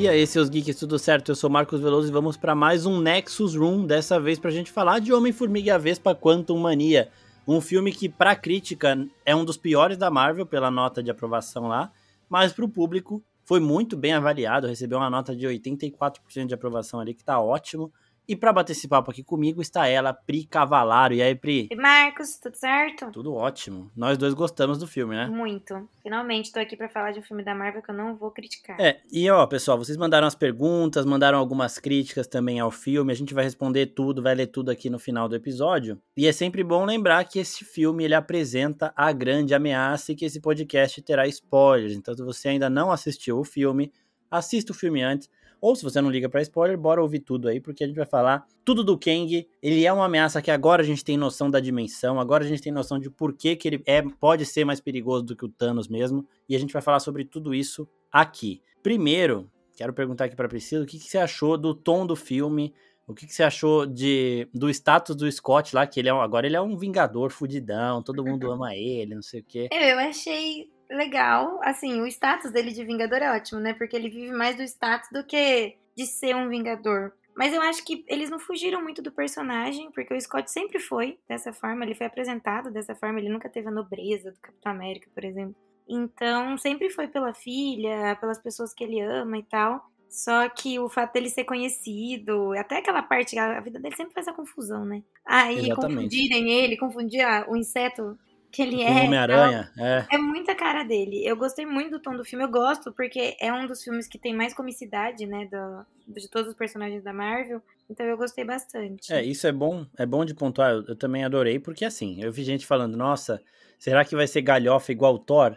E aí, seus geeks, tudo certo? Eu sou Marcos Veloso e vamos para mais um Nexus Room, dessa vez pra gente falar de Homem-Formiga e a Vespa Quantum Mania. Um filme que, pra crítica, é um dos piores da Marvel, pela nota de aprovação lá, mas pro público foi muito bem avaliado, recebeu uma nota de 84% de aprovação ali, que tá ótimo. E para bater esse papo aqui comigo está ela, Pri Cavalaro. E aí, Pri? E Marcos, tudo certo? Tudo ótimo. Nós dois gostamos do filme, né? Muito. Finalmente tô aqui para falar de um filme da Marvel que eu não vou criticar. É, e ó, pessoal, vocês mandaram as perguntas, mandaram algumas críticas também ao filme. A gente vai responder tudo, vai ler tudo aqui no final do episódio. E é sempre bom lembrar que esse filme ele apresenta a grande ameaça e que esse podcast terá spoilers. Então, se você ainda não assistiu o filme, assista o filme antes ou se você não liga para spoiler, bora ouvir tudo aí, porque a gente vai falar tudo do Kang. Ele é uma ameaça que agora a gente tem noção da dimensão, agora a gente tem noção de por que, que ele é, pode ser mais perigoso do que o Thanos mesmo. E a gente vai falar sobre tudo isso aqui. Primeiro, quero perguntar aqui para Priscila, o que, que você achou do tom do filme? O que, que, você achou de, do status do Scott lá, que ele é agora ele é um vingador fudidão, todo mundo ama ele, não sei o quê. Eu achei legal. Assim, o status dele de Vingador é ótimo, né? Porque ele vive mais do status do que de ser um Vingador. Mas eu acho que eles não fugiram muito do personagem, porque o Scott sempre foi dessa forma, ele foi apresentado dessa forma, ele nunca teve a nobreza do Capitão América, por exemplo. Então, sempre foi pela filha, pelas pessoas que ele ama e tal. Só que o fato dele ser conhecido, até aquela parte, a vida dele sempre faz a confusão, né? Aí confundirem ele, confundir o inseto que ele é. Homem-Aranha, é. É muita cara dele. Eu gostei muito do tom do filme. Eu gosto porque é um dos filmes que tem mais comicidade, né, do, de todos os personagens da Marvel. Então eu gostei bastante. É, isso é bom, é bom de pontuar. Eu, eu também adorei porque assim, eu vi gente falando, nossa, será que vai ser galhofa igual o Thor?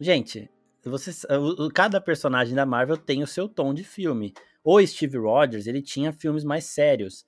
Gente, você, cada personagem da Marvel tem o seu tom de filme. O Steve Rogers, ele tinha filmes mais sérios.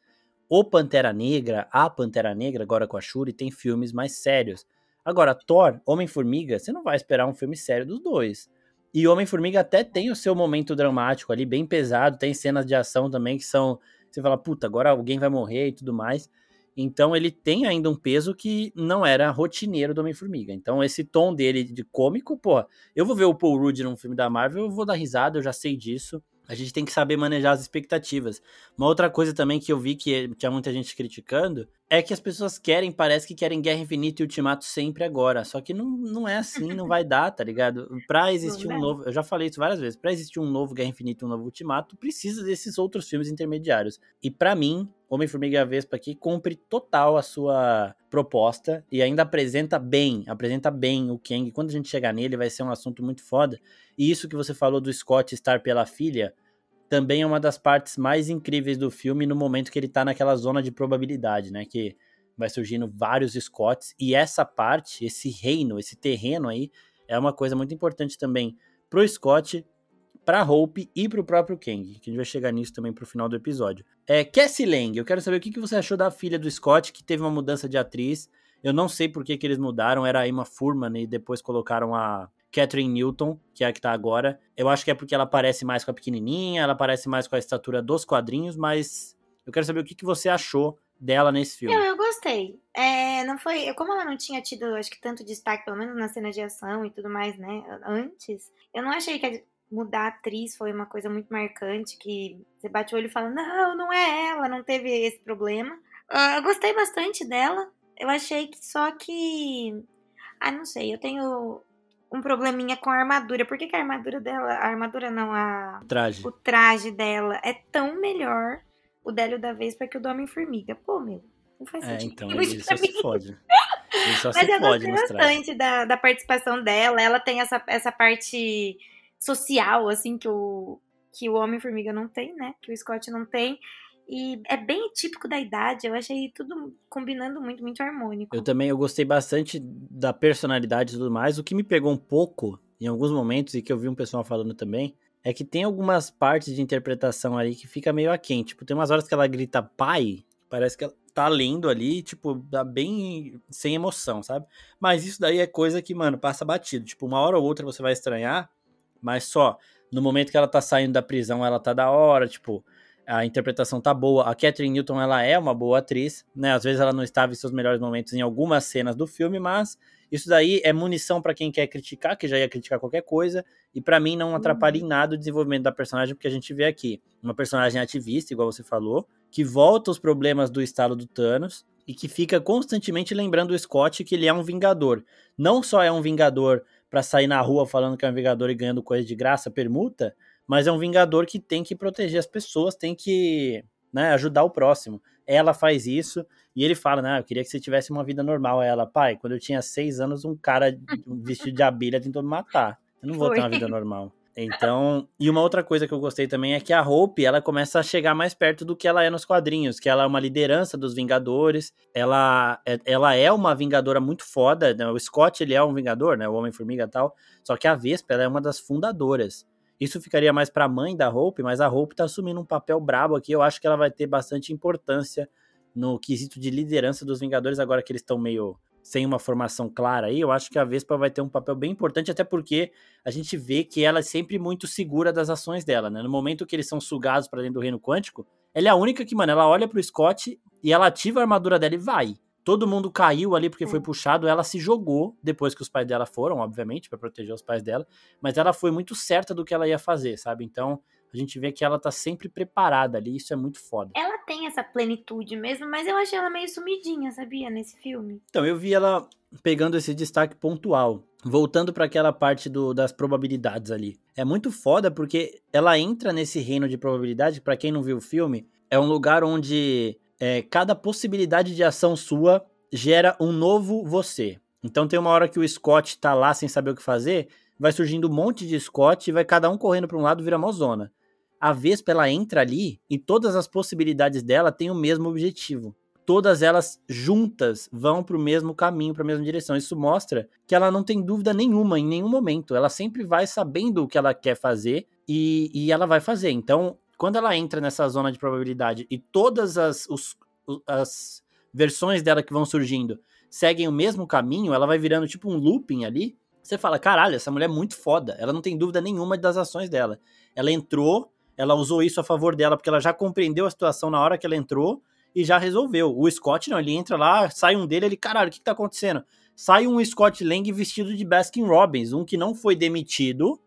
O Pantera Negra, a Pantera Negra, agora com a Shuri, tem filmes mais sérios. Agora, Thor, Homem-Formiga, você não vai esperar um filme sério dos dois. E Homem-Formiga até tem o seu momento dramático ali, bem pesado, tem cenas de ação também que são. Você fala, puta, agora alguém vai morrer e tudo mais. Então ele tem ainda um peso que não era rotineiro do Homem-Formiga. Então esse tom dele de cômico, pô, eu vou ver o Paul Rudd num filme da Marvel, eu vou dar risada, eu já sei disso. A gente tem que saber manejar as expectativas. Uma outra coisa também que eu vi que tinha muita gente criticando é que as pessoas querem, parece que querem Guerra Infinita e Ultimato sempre agora. Só que não, não é assim, não vai dar, tá ligado? Pra existir um novo. Eu já falei isso várias vezes. Pra existir um novo Guerra Infinita e um novo Ultimato, precisa desses outros filmes intermediários. E para mim, Homem-Formiga a Vespa aqui cumpre total a sua proposta e ainda apresenta bem, apresenta bem o Kang. Quando a gente chegar nele, vai ser um assunto muito foda. E isso que você falou do Scott estar pela filha, também é uma das partes mais incríveis do filme no momento que ele tá naquela zona de probabilidade, né? Que vai surgindo vários Scotts. E essa parte, esse reino, esse terreno aí, é uma coisa muito importante também pro Scott, pra Hope e pro próprio Kang. Que a gente vai chegar nisso também pro final do episódio. É, Cassie Lang, eu quero saber o que você achou da filha do Scott, que teve uma mudança de atriz. Eu não sei por que, que eles mudaram, era a Emma Furman e depois colocaram a Catherine Newton, que é a que tá agora. Eu acho que é porque ela parece mais com a pequenininha, ela parece mais com a estatura dos quadrinhos, mas eu quero saber o que, que você achou dela nesse filme. Eu, eu gostei. É, não foi, como ela não tinha tido, acho que tanto destaque, pelo menos na cena de ação e tudo mais, né, antes, eu não achei que mudar a atriz foi uma coisa muito marcante, que você bate o olho e fala, não, não é ela, não teve esse problema. Uh, eu gostei bastante dela, eu achei que só que... Ah, não sei, eu tenho um probleminha com a armadura. Por que, que a armadura dela, a armadura não, a... O traje. O traje dela é tão melhor, o Délio da Vespa, que o do Homem-Formiga. Pô, meu, não faz é, sentido. então, ele só se fode. Ele só Mas se eu gostei bastante da, da participação dela. Ela tem essa, essa parte social, assim, que o, que o Homem-Formiga não tem, né? Que o Scott não tem. E é bem típico da idade, eu achei tudo combinando muito, muito harmônico. Eu também eu gostei bastante da personalidade e tudo mais. O que me pegou um pouco, em alguns momentos, e que eu vi um pessoal falando também, é que tem algumas partes de interpretação ali que fica meio aquém. Tipo, tem umas horas que ela grita pai, parece que ela tá lendo ali, tipo, tá bem sem emoção, sabe? Mas isso daí é coisa que, mano, passa batido. Tipo, uma hora ou outra você vai estranhar, mas só no momento que ela tá saindo da prisão, ela tá da hora, tipo a interpretação tá boa. A Catherine Newton, ela é uma boa atriz, né? Às vezes ela não estava em seus melhores momentos em algumas cenas do filme, mas Isso daí é munição para quem quer criticar, que já ia criticar qualquer coisa, e para mim não atrapalha em Uhum. nada o desenvolvimento da personagem, porque a gente vê aqui uma personagem ativista, igual você falou, que volta os problemas do estalo do Thanos e que fica constantemente lembrando o Scott que ele é um vingador. Não só é um vingador para sair na rua falando que é um vingador e ganhando coisa de graça, permuta, mas é um vingador que tem que proteger as pessoas, tem que né, ajudar o próximo. Ela faz isso e ele fala, né, eu queria que você tivesse uma vida normal. Ela, pai, quando eu tinha seis anos, um cara vestido de abelha tentou me matar. Eu não vou ter Foi. uma vida normal. Então, e uma outra coisa que eu gostei também é que a Hope, ela começa a chegar mais perto do que ela é nos quadrinhos, que ela é uma liderança dos Vingadores, ela é, ela é uma Vingadora muito foda, né? o Scott, ele é um Vingador, né, o Homem-Formiga e tal, só que a Vespa, ela é uma das fundadoras. Isso ficaria mais pra mãe da Hope, mas a Hope tá assumindo um papel brabo aqui, eu acho que ela vai ter bastante importância no quesito de liderança dos Vingadores, agora que eles estão meio sem uma formação clara aí, eu acho que a Vespa vai ter um papel bem importante, até porque a gente vê que ela é sempre muito segura das ações dela, né? No momento que eles são sugados para dentro do reino quântico, ela é a única que, mano, ela olha pro Scott e ela ativa a armadura dela e vai. Todo mundo caiu ali porque foi puxado, ela se jogou depois que os pais dela foram, obviamente, para proteger os pais dela, mas ela foi muito certa do que ela ia fazer, sabe? Então, a gente vê que ela tá sempre preparada ali, isso é muito foda. Ela tem essa plenitude mesmo, mas eu achei ela meio sumidinha, sabia? Nesse filme. Então, eu vi ela pegando esse destaque pontual, voltando para aquela parte do, das probabilidades ali. É muito foda porque ela entra nesse reino de probabilidade, para quem não viu o filme, é um lugar onde é, cada possibilidade de ação sua gera um novo você. Então tem uma hora que o Scott tá lá sem saber o que fazer, vai surgindo um monte de Scott e vai cada um correndo para um lado, vira zona. A Vespa, ela entra ali e todas as possibilidades dela têm o mesmo objetivo todas elas juntas vão para o mesmo caminho, para a mesma direção. Isso mostra que ela não tem dúvida nenhuma em nenhum momento. Ela sempre vai sabendo o que ela quer fazer e, e ela vai fazer. Então, quando ela entra nessa zona de probabilidade e todas as, os, as versões dela que vão surgindo seguem o mesmo caminho, ela vai virando tipo um looping ali. Você fala, caralho, essa mulher é muito foda. Ela não tem dúvida nenhuma das ações dela. Ela entrou, ela usou isso a favor dela porque ela já compreendeu a situação na hora que ela entrou e já resolveu. O Scott não, ele entra lá, sai um dele, ele, caralho, o que, que tá acontecendo? Sai um Scott Lang vestido de Baskin Robbins, um que não foi demitido,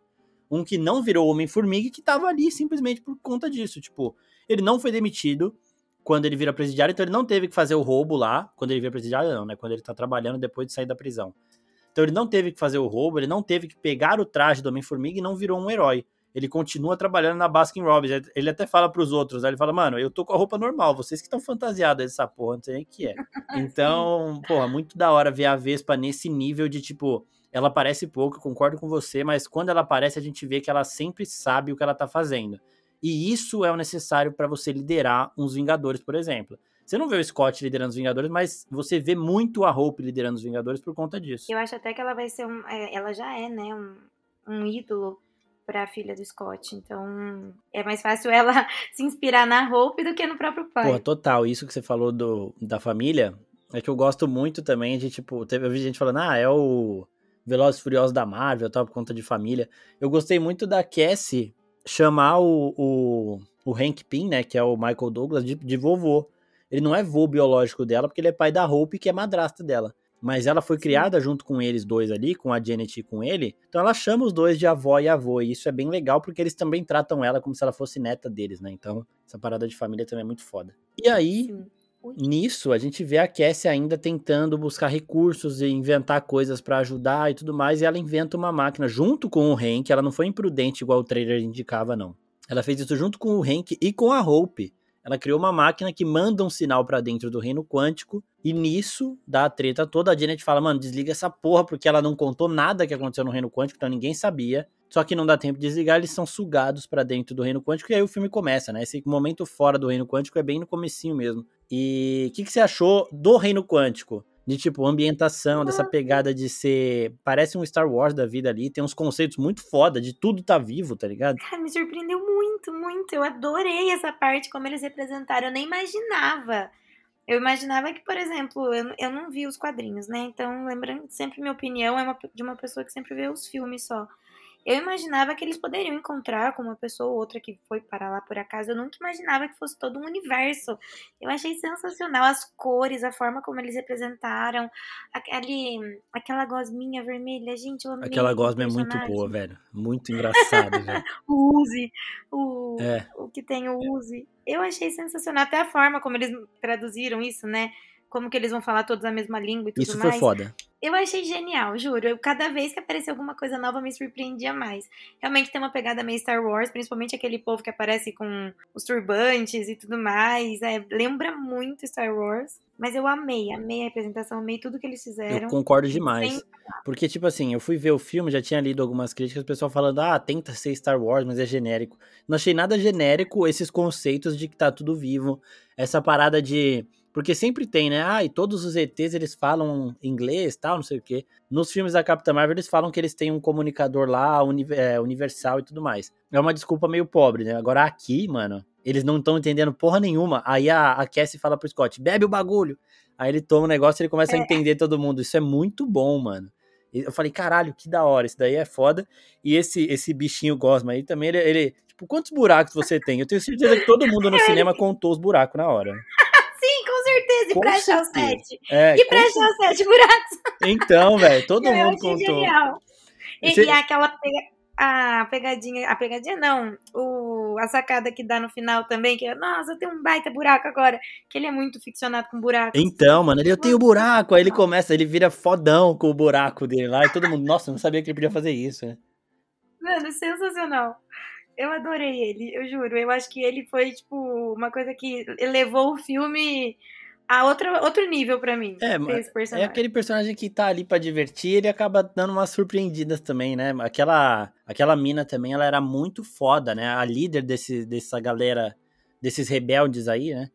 um que não virou Homem-Formiga e que tava ali simplesmente por conta disso. Tipo, ele não foi demitido quando ele vira presidiário, então ele não teve que fazer o roubo lá, quando ele vira presidiário não, né? Quando ele tá trabalhando depois de sair da prisão. Então ele não teve que fazer o roubo, ele não teve que pegar o traje do Homem-Formiga e não virou um herói ele continua trabalhando na Baskin Robbins. Ele até fala pros outros, ele fala, mano, eu tô com a roupa normal, vocês que estão fantasiados dessa porra, não sei nem o que é. Então, porra, muito da hora ver a Vespa nesse nível de, tipo, ela aparece pouco, concordo com você, mas quando ela aparece, a gente vê que ela sempre sabe o que ela tá fazendo. E isso é o necessário para você liderar uns Vingadores, por exemplo. Você não vê o Scott liderando os Vingadores, mas você vê muito a Hope liderando os Vingadores por conta disso. Eu acho até que ela vai ser um. é, Ela já é, né? Um, um ídolo pra filha do Scott. Então é mais fácil ela se inspirar na Hope do que no próprio pai. Porra, total. Isso que você falou do, da família é que eu gosto muito também de, tipo, teve, eu vi gente falando, ah, é o Velozes e Furiosos da Marvel, tal, por conta de família. Eu gostei muito da Cassie chamar o, o, o Hank Pym, né, que é o Michael Douglas, de, de vovô. Ele não é vô biológico dela, porque ele é pai da Hope, que é madrasta dela. Mas ela foi criada junto com eles dois ali, com a Janet e com ele. Então ela chama os dois de avó e avô. E isso é bem legal, porque eles também tratam ela como se ela fosse neta deles, né? Então, essa parada de família também é muito foda. E aí, Sim. Nisso, a gente vê a Cassie ainda tentando buscar recursos e inventar coisas pra ajudar e tudo mais. E ela inventa uma máquina junto com o Hank. Ela não foi imprudente igual o trailer indicava, não. Ela fez isso junto com o Hank e com a Hope. Ela criou uma máquina que manda um sinal pra dentro do reino quântico. E nisso, dá a treta toda. A Janet fala, mano, desliga essa porra, porque ela não contou nada que aconteceu no reino quântico, então ninguém sabia. Só que não dá tempo de desligar, eles são sugados pra dentro do reino quântico. E aí o filme começa, né? Esse momento fora do reino quântico é bem no comecinho mesmo. E o que, que você achou do reino quântico? De tipo, ambientação, dessa pegada de ser. Parece um Star Wars da vida ali. Tem uns conceitos muito foda de tudo tá vivo, tá ligado? Cara, me surpreendeu muito, muito. Eu adorei essa parte, como eles representaram. Eu nem imaginava. Eu imaginava que, por exemplo, eu, eu não vi os quadrinhos, né? Então, lembrando sempre minha opinião é uma, de uma pessoa que sempre vê os filmes só. Eu imaginava que eles poderiam encontrar com uma pessoa ou outra que foi para lá por acaso. Eu nunca imaginava que fosse todo um universo. Eu achei sensacional as cores, a forma como eles representaram. Aquele, aquela gosminha vermelha, gente, eu amei. Aquela gosma é muito boa, velho. Muito engraçado, velho. o Uzi, o, é. o que tem o Uzi. Eu achei sensacional. Até a forma como eles traduziram isso, né? como que eles vão falar todos a mesma língua e tudo mais. Isso foi foda. Eu achei genial, juro. Eu, cada vez que aparecia alguma coisa nova, me surpreendia mais. Realmente tem uma pegada meio Star Wars, principalmente aquele povo que aparece com os turbantes e tudo mais. É, lembra muito Star Wars. Mas eu amei, amei a apresentação, amei tudo que eles fizeram. Eu concordo demais. Porque, tipo assim, eu fui ver o filme, já tinha lido algumas críticas, o pessoal falando, ah, tenta ser Star Wars, mas é genérico. Não achei nada genérico esses conceitos de que tá tudo vivo. Essa parada de porque sempre tem, né? Ah, e todos os ETs eles falam inglês, tal, não sei o quê. Nos filmes da Capitã Marvel eles falam que eles têm um comunicador lá, uni é, universal e tudo mais. É uma desculpa meio pobre, né? Agora aqui, mano, eles não estão entendendo porra nenhuma. Aí a, a Cassie fala pro Scott, bebe o bagulho. Aí ele toma o negócio e ele começa é. a entender todo mundo. Isso é muito bom, mano. Eu falei, caralho, que da hora, isso daí é foda. E esse esse bichinho Gosma aí também, ele, ele, tipo, quantos buracos você tem? Eu tenho certeza que todo mundo no cinema contou os buracos na hora certeza. E pra achar o sete. É, e pra achar os sete buracos. Então, velho, todo eu mundo contou. Genial. E, Você... e aquela pega, a pegadinha, a pegadinha não, o, a sacada que dá no final também, que é, nossa, tem um baita buraco agora, que ele é muito ficcionado com buracos. Então, mano, ele, eu tenho buraco, aí ele começa, ele vira fodão com o buraco dele lá, e todo mundo, nossa, não sabia que ele podia fazer isso, né? Mano, sensacional. Eu adorei ele, eu juro. Eu acho que ele foi, tipo, uma coisa que elevou o filme a outro, outro nível para mim. É, é aquele personagem que tá ali para divertir, ele acaba dando umas surpreendidas também, né? Aquela, aquela mina também, ela era muito foda, né? A líder desse, dessa galera, desses rebeldes aí, né?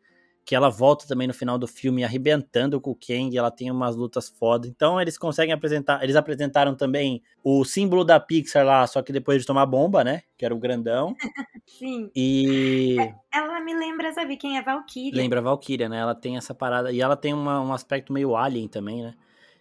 Que ela volta também no final do filme arrebentando com o Kang, ela tem umas lutas foda. Então eles conseguem apresentar, eles apresentaram também o símbolo da Pixar lá, só que depois de tomar bomba, né? Que era o grandão. Sim. E é, ela me lembra, sabe quem é Valkyria? Lembra a Valkyria, né? Ela tem essa parada e ela tem uma, um aspecto meio alien também, né?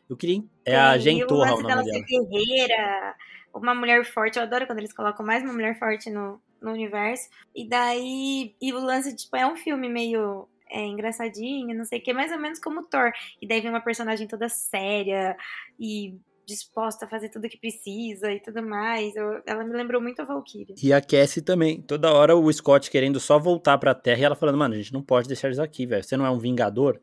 Eu queria é a Gentorra o, o nome dela. Ser guerreira, uma mulher forte. Eu adoro quando eles colocam mais uma mulher forte no, no universo. E daí, e o lance, tipo, é um filme meio é, engraçadinha, não sei o que, mais ou menos como Thor. E daí vem uma personagem toda séria e disposta a fazer tudo que precisa e tudo mais. Eu, ela me lembrou muito a Valkyrie. E a Cassie também. Toda hora o Scott querendo só voltar pra Terra e ela falando, mano, a gente não pode deixar isso aqui, velho. Você não é um vingador.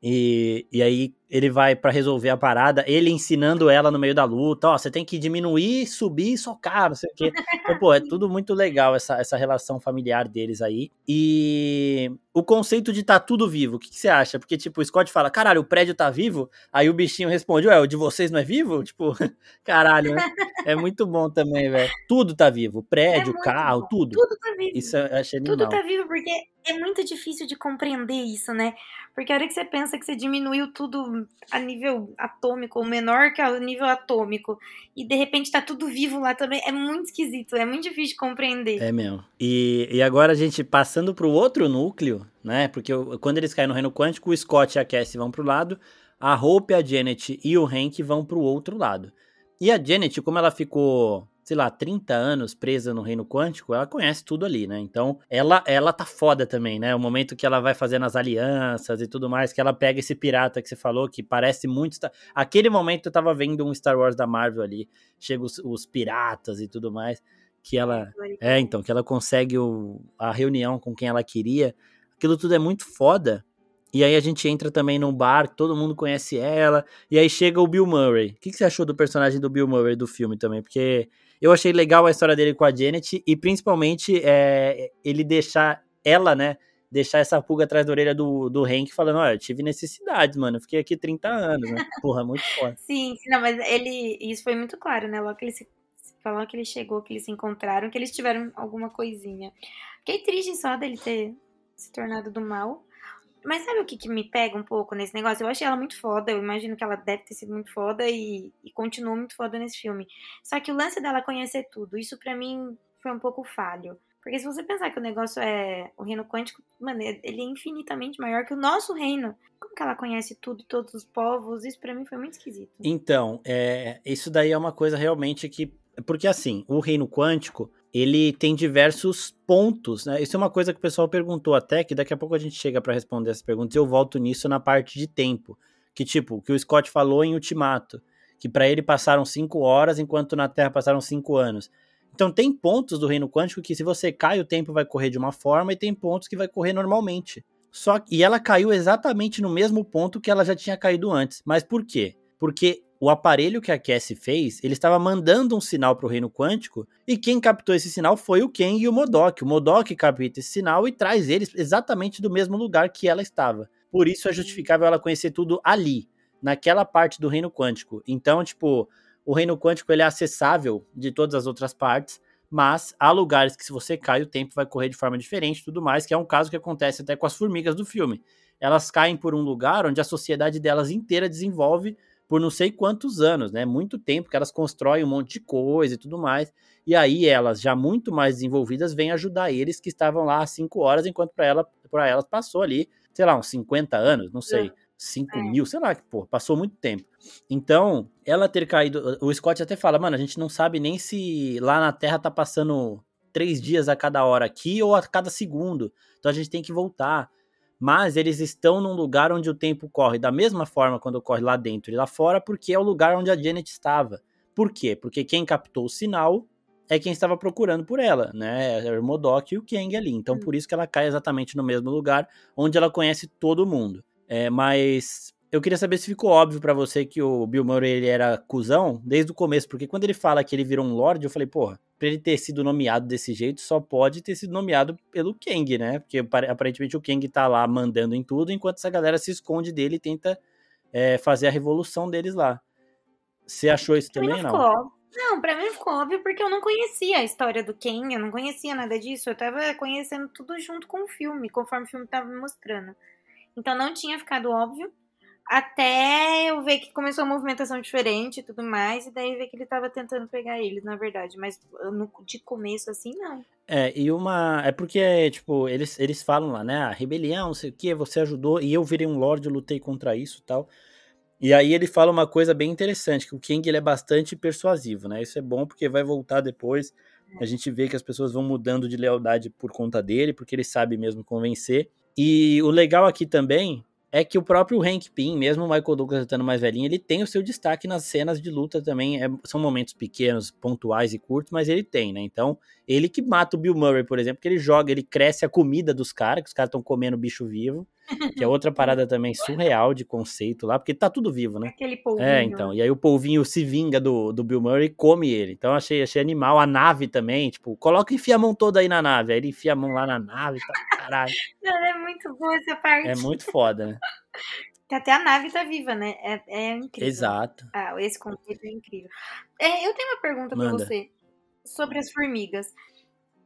E, e aí ele vai para resolver a parada, ele ensinando ela no meio da luta, ó, você tem que diminuir, subir e socar, não sei o quê. Então, pô, é tudo muito legal essa, essa relação familiar deles aí. E o conceito de tá tudo vivo, o que, que, você acha? Porque, tipo, o Scott fala, caralho, o prédio tá vivo? Aí o bichinho responde, ué, o de vocês não é vivo? Tipo, caralho, né? É muito bom também, velho. Tudo tá vivo, o prédio, é carro, bom. tudo. Tudo tá vivo. Isso eu achei animal. Tudo tá vivo, porque é muito difícil de compreender isso, né? Porque a hora que você pensa que você diminuiu tudo a nível atômico, ou menor que a nível atômico, e de repente tá tudo vivo lá também, é muito esquisito, é muito difícil de compreender. É mesmo. E, e agora a gente passando pro outro núcleo, né? Porque quando eles caem no reino quântico, o Scott e a Cassie vão pro lado, a Hope, a Janet e o Hank vão pro outro lado. E a Janet, como ela ficou sei lá, 30 anos presa no reino quântico, ela conhece tudo ali, né? Então, ela ela tá foda também, né? O momento que ela vai fazendo as alianças e tudo mais, que ela pega esse pirata que você falou, que parece muito... Aquele momento eu tava vendo um Star Wars da Marvel ali, chega os, os piratas e tudo mais, que ela... É, então, que ela consegue o, a reunião com quem ela queria. Aquilo tudo é muito foda. E aí a gente entra também num bar, todo mundo conhece ela, e aí chega o Bill Murray. O que, que você achou do personagem do Bill Murray do filme também? Porque eu achei legal a história dele com a Janet e principalmente é, ele deixar ela, né? Deixar essa pulga atrás da orelha do, do Hank falando, olha, eu tive necessidades, mano. Eu fiquei aqui 30 anos, né? Porra, muito forte. Sim, não, mas ele. Isso foi muito claro, né? Logo que ele se falou que ele chegou, que eles se encontraram, que eles tiveram alguma coisinha. Fiquei triste só dele ter se tornado do mal. Mas sabe o que, que, me pega um pouco nesse negócio? Eu achei ela muito foda, eu imagino que ela deve ter sido muito foda e, e continuou muito foda nesse filme. Só que o lance dela conhecer tudo, isso para mim foi um pouco falho. Porque se você pensar que o negócio é o reino quântico, mano, ele é infinitamente maior que o nosso reino. Como que ela conhece tudo, todos os povos? Isso para mim foi muito esquisito. Então, é, isso daí é uma coisa realmente que Porque assim, o reino quântico, ele tem diversos pontos, né? Isso é uma coisa que o pessoal perguntou até, que daqui a pouco a gente chega para responder essas perguntas e eu volto nisso na parte de tempo. Que tipo, que o Scott falou em Ultimato, que para ele passaram cinco horas, enquanto na Terra passaram cinco anos. Então tem pontos do reino quântico que se você cai, o tempo vai correr de uma forma e tem pontos que vai correr normalmente. Só e ela caiu exatamente no mesmo ponto que ela já tinha caído antes. Mas por quê? Porque o aparelho que a Cassie fez, ele estava mandando um sinal para o reino quântico, e quem captou esse sinal foi o Ken e o Modok. O Modok capta esse sinal e traz eles exatamente do mesmo lugar que ela estava. Por isso é justificável ela conhecer tudo ali, naquela parte do reino quântico. Então, tipo, o reino quântico ele é acessável de todas as outras partes, mas há lugares que se você cai, o tempo vai correr de forma diferente e tudo mais, que é um caso que acontece até com as formigas do filme. Elas caem por um lugar onde a sociedade delas inteira desenvolve por não sei quantos anos, né? Muito tempo que elas constroem um monte de coisa e tudo mais. E aí elas, já muito mais desenvolvidas, vêm ajudar eles que estavam lá há cinco horas, enquanto para ela, elas passou ali, sei lá, uns 50 anos, não sei. 5 é. mil, sei lá, pô, passou muito tempo. Então, ela ter caído. O Scott até fala, mano, a gente não sabe nem se lá na Terra tá passando três dias a cada hora aqui ou a cada segundo. Então a gente tem que voltar mas eles estão num lugar onde o tempo corre da mesma forma quando corre lá dentro e lá fora, porque é o lugar onde a Janet estava. Por quê? Porque quem captou o sinal é quem estava procurando por ela, né? Era o Modok e o Kang ali. Então, por isso que ela cai exatamente no mesmo lugar, onde ela conhece todo mundo. É, mas eu queria saber se ficou óbvio para você que o Bill Murray ele era cuzão desde o começo, porque quando ele fala que ele virou um Lorde, eu falei, porra, pra ele ter sido nomeado desse jeito, só pode ter sido nomeado pelo Kang, né? Porque aparentemente o Kang tá lá mandando em tudo, enquanto essa galera se esconde dele e tenta é, fazer a revolução deles lá. Você achou isso também, não? Ficou. Não, pra mim ficou óbvio porque eu não conhecia a história do Kang, eu não conhecia nada disso, eu tava conhecendo tudo junto com o filme, conforme o filme tava me mostrando. Então não tinha ficado óbvio. Até eu ver que começou a movimentação diferente e tudo mais, e daí ver que ele tava tentando pegar eles, na verdade. Mas no, de começo, assim, não. É, e uma. É porque, tipo, eles, eles falam lá, né? A ah, rebelião, não sei o que, você ajudou, e eu virei um Lorde, lutei contra isso e tal. E aí ele fala uma coisa bem interessante, que o King ele é bastante persuasivo, né? Isso é bom porque vai voltar depois. A gente vê que as pessoas vão mudando de lealdade por conta dele, porque ele sabe mesmo convencer. E o legal aqui também é que o próprio Hank Pym, mesmo o Michael Douglas estando mais velhinho, ele tem o seu destaque nas cenas de luta também. É, são momentos pequenos, pontuais e curtos, mas ele tem, né? Então, ele que mata o Bill Murray, por exemplo, que ele joga, ele cresce a comida dos caras, que os caras estão comendo bicho vivo. Que é outra parada também surreal de conceito lá, porque tá tudo vivo, né? Aquele polvinho. É, então. E aí o polvinho se vinga do, do Bill Murray e come ele. Então achei, achei animal. A nave também, tipo, coloca e enfia a mão toda aí na nave. Aí ele enfia a mão lá na nave, tá, caralho. Não, é muito boa essa parte. É muito foda, né? Até a nave tá viva, né? É, é incrível. Exato. Ah, esse conceito é incrível. É, eu tenho uma pergunta pra você sobre as formigas.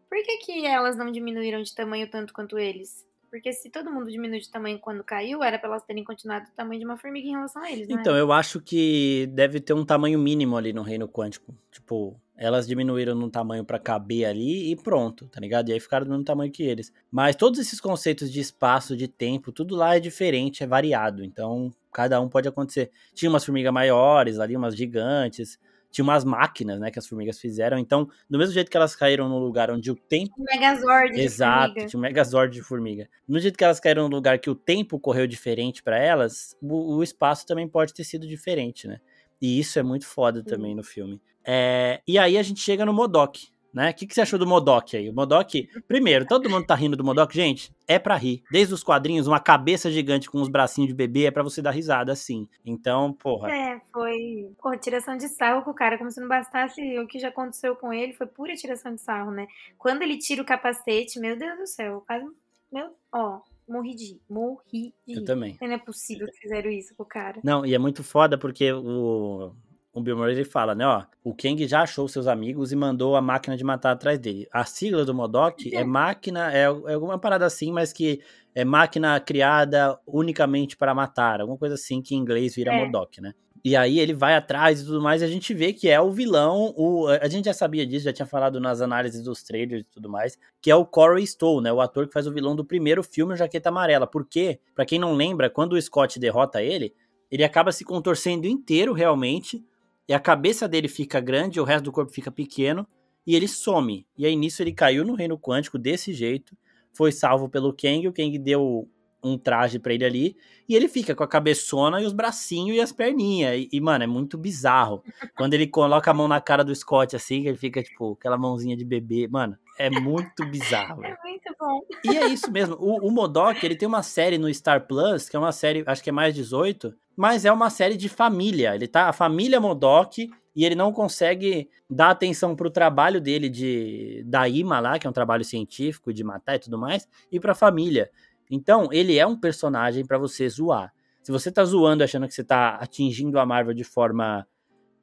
Por que, que elas não diminuíram de tamanho tanto quanto eles? Porque se todo mundo diminuiu de tamanho quando caiu, era para elas terem continuado o tamanho de uma formiga em relação a eles, Então, é? eu acho que deve ter um tamanho mínimo ali no reino quântico. Tipo, elas diminuíram no tamanho para caber ali e pronto, tá ligado? E aí ficaram do mesmo tamanho que eles. Mas todos esses conceitos de espaço, de tempo, tudo lá é diferente, é variado. Então, cada um pode acontecer. Tinha umas formigas maiores ali, umas gigantes tinha umas máquinas, né, que as formigas fizeram. Então, do mesmo jeito que elas caíram no lugar onde o tempo. Um Megazord de Exato, formiga. tinha um Megazord de formiga. Do mesmo jeito que elas caíram no lugar que o tempo correu diferente para elas, o, o, espaço também pode ter sido diferente, né? E isso é muito foda Sim. também no filme. É, e aí a gente chega no Modok, né? O que, que você achou do Modok aí? O Modok, primeiro, todo mundo tá rindo do Modok, gente, é para rir. Desde os quadrinhos, uma cabeça gigante com uns bracinhos de bebê é para você dar risada, assim. Então, porra. É, foi. Porra, tiração de sarro com o cara, como se não bastasse o que já aconteceu com ele, foi pura tiração de sarro, né? Quando ele tira o capacete, meu Deus do céu, quase. Meu. Ó, morri de morri de Eu também. Não é possível que fizeram isso com o cara. Não, e é muito foda porque o o Bill Murray ele fala, né, ó, o Kang já achou seus amigos e mandou a máquina de matar atrás dele. A sigla do Modok é máquina, é, é alguma parada assim, mas que é máquina criada unicamente para matar, alguma coisa assim que em inglês vira é. Modok, né? E aí ele vai atrás e tudo mais, e a gente vê que é o vilão, o, a gente já sabia disso, já tinha falado nas análises dos trailers e tudo mais, que é o Corey Stowe, né, o ator que faz o vilão do primeiro filme, o Jaqueta Amarela. Porque, para quem não lembra, quando o Scott derrota ele, ele acaba se contorcendo inteiro realmente, e a cabeça dele fica grande, o resto do corpo fica pequeno, e ele some. E aí nisso ele caiu no reino quântico desse jeito, foi salvo pelo Kang, o Kang deu um traje para ele ali, e ele fica com a cabeçona e os bracinhos e as perninhas. E, e, mano, é muito bizarro. Quando ele coloca a mão na cara do Scott, assim, ele fica, tipo, aquela mãozinha de bebê. Mano, é muito bizarro. É muito bom. E é isso mesmo. O, o Modok, ele tem uma série no Star Plus, que é uma série, acho que é mais 18, mas é uma série de família. Ele tá, a família Modok, e ele não consegue dar atenção pro trabalho dele de da IMA lá, que é um trabalho científico de matar e tudo mais, e pra família. Então, ele é um personagem para você zoar. Se você tá zoando achando que você tá atingindo a Marvel de forma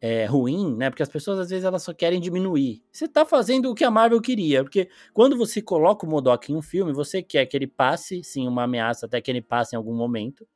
é, ruim, né? Porque as pessoas às vezes elas só querem diminuir. Você tá fazendo o que a Marvel queria, porque quando você coloca o Modok em um filme, você quer que ele passe, sim, uma ameaça até que ele passe em algum momento.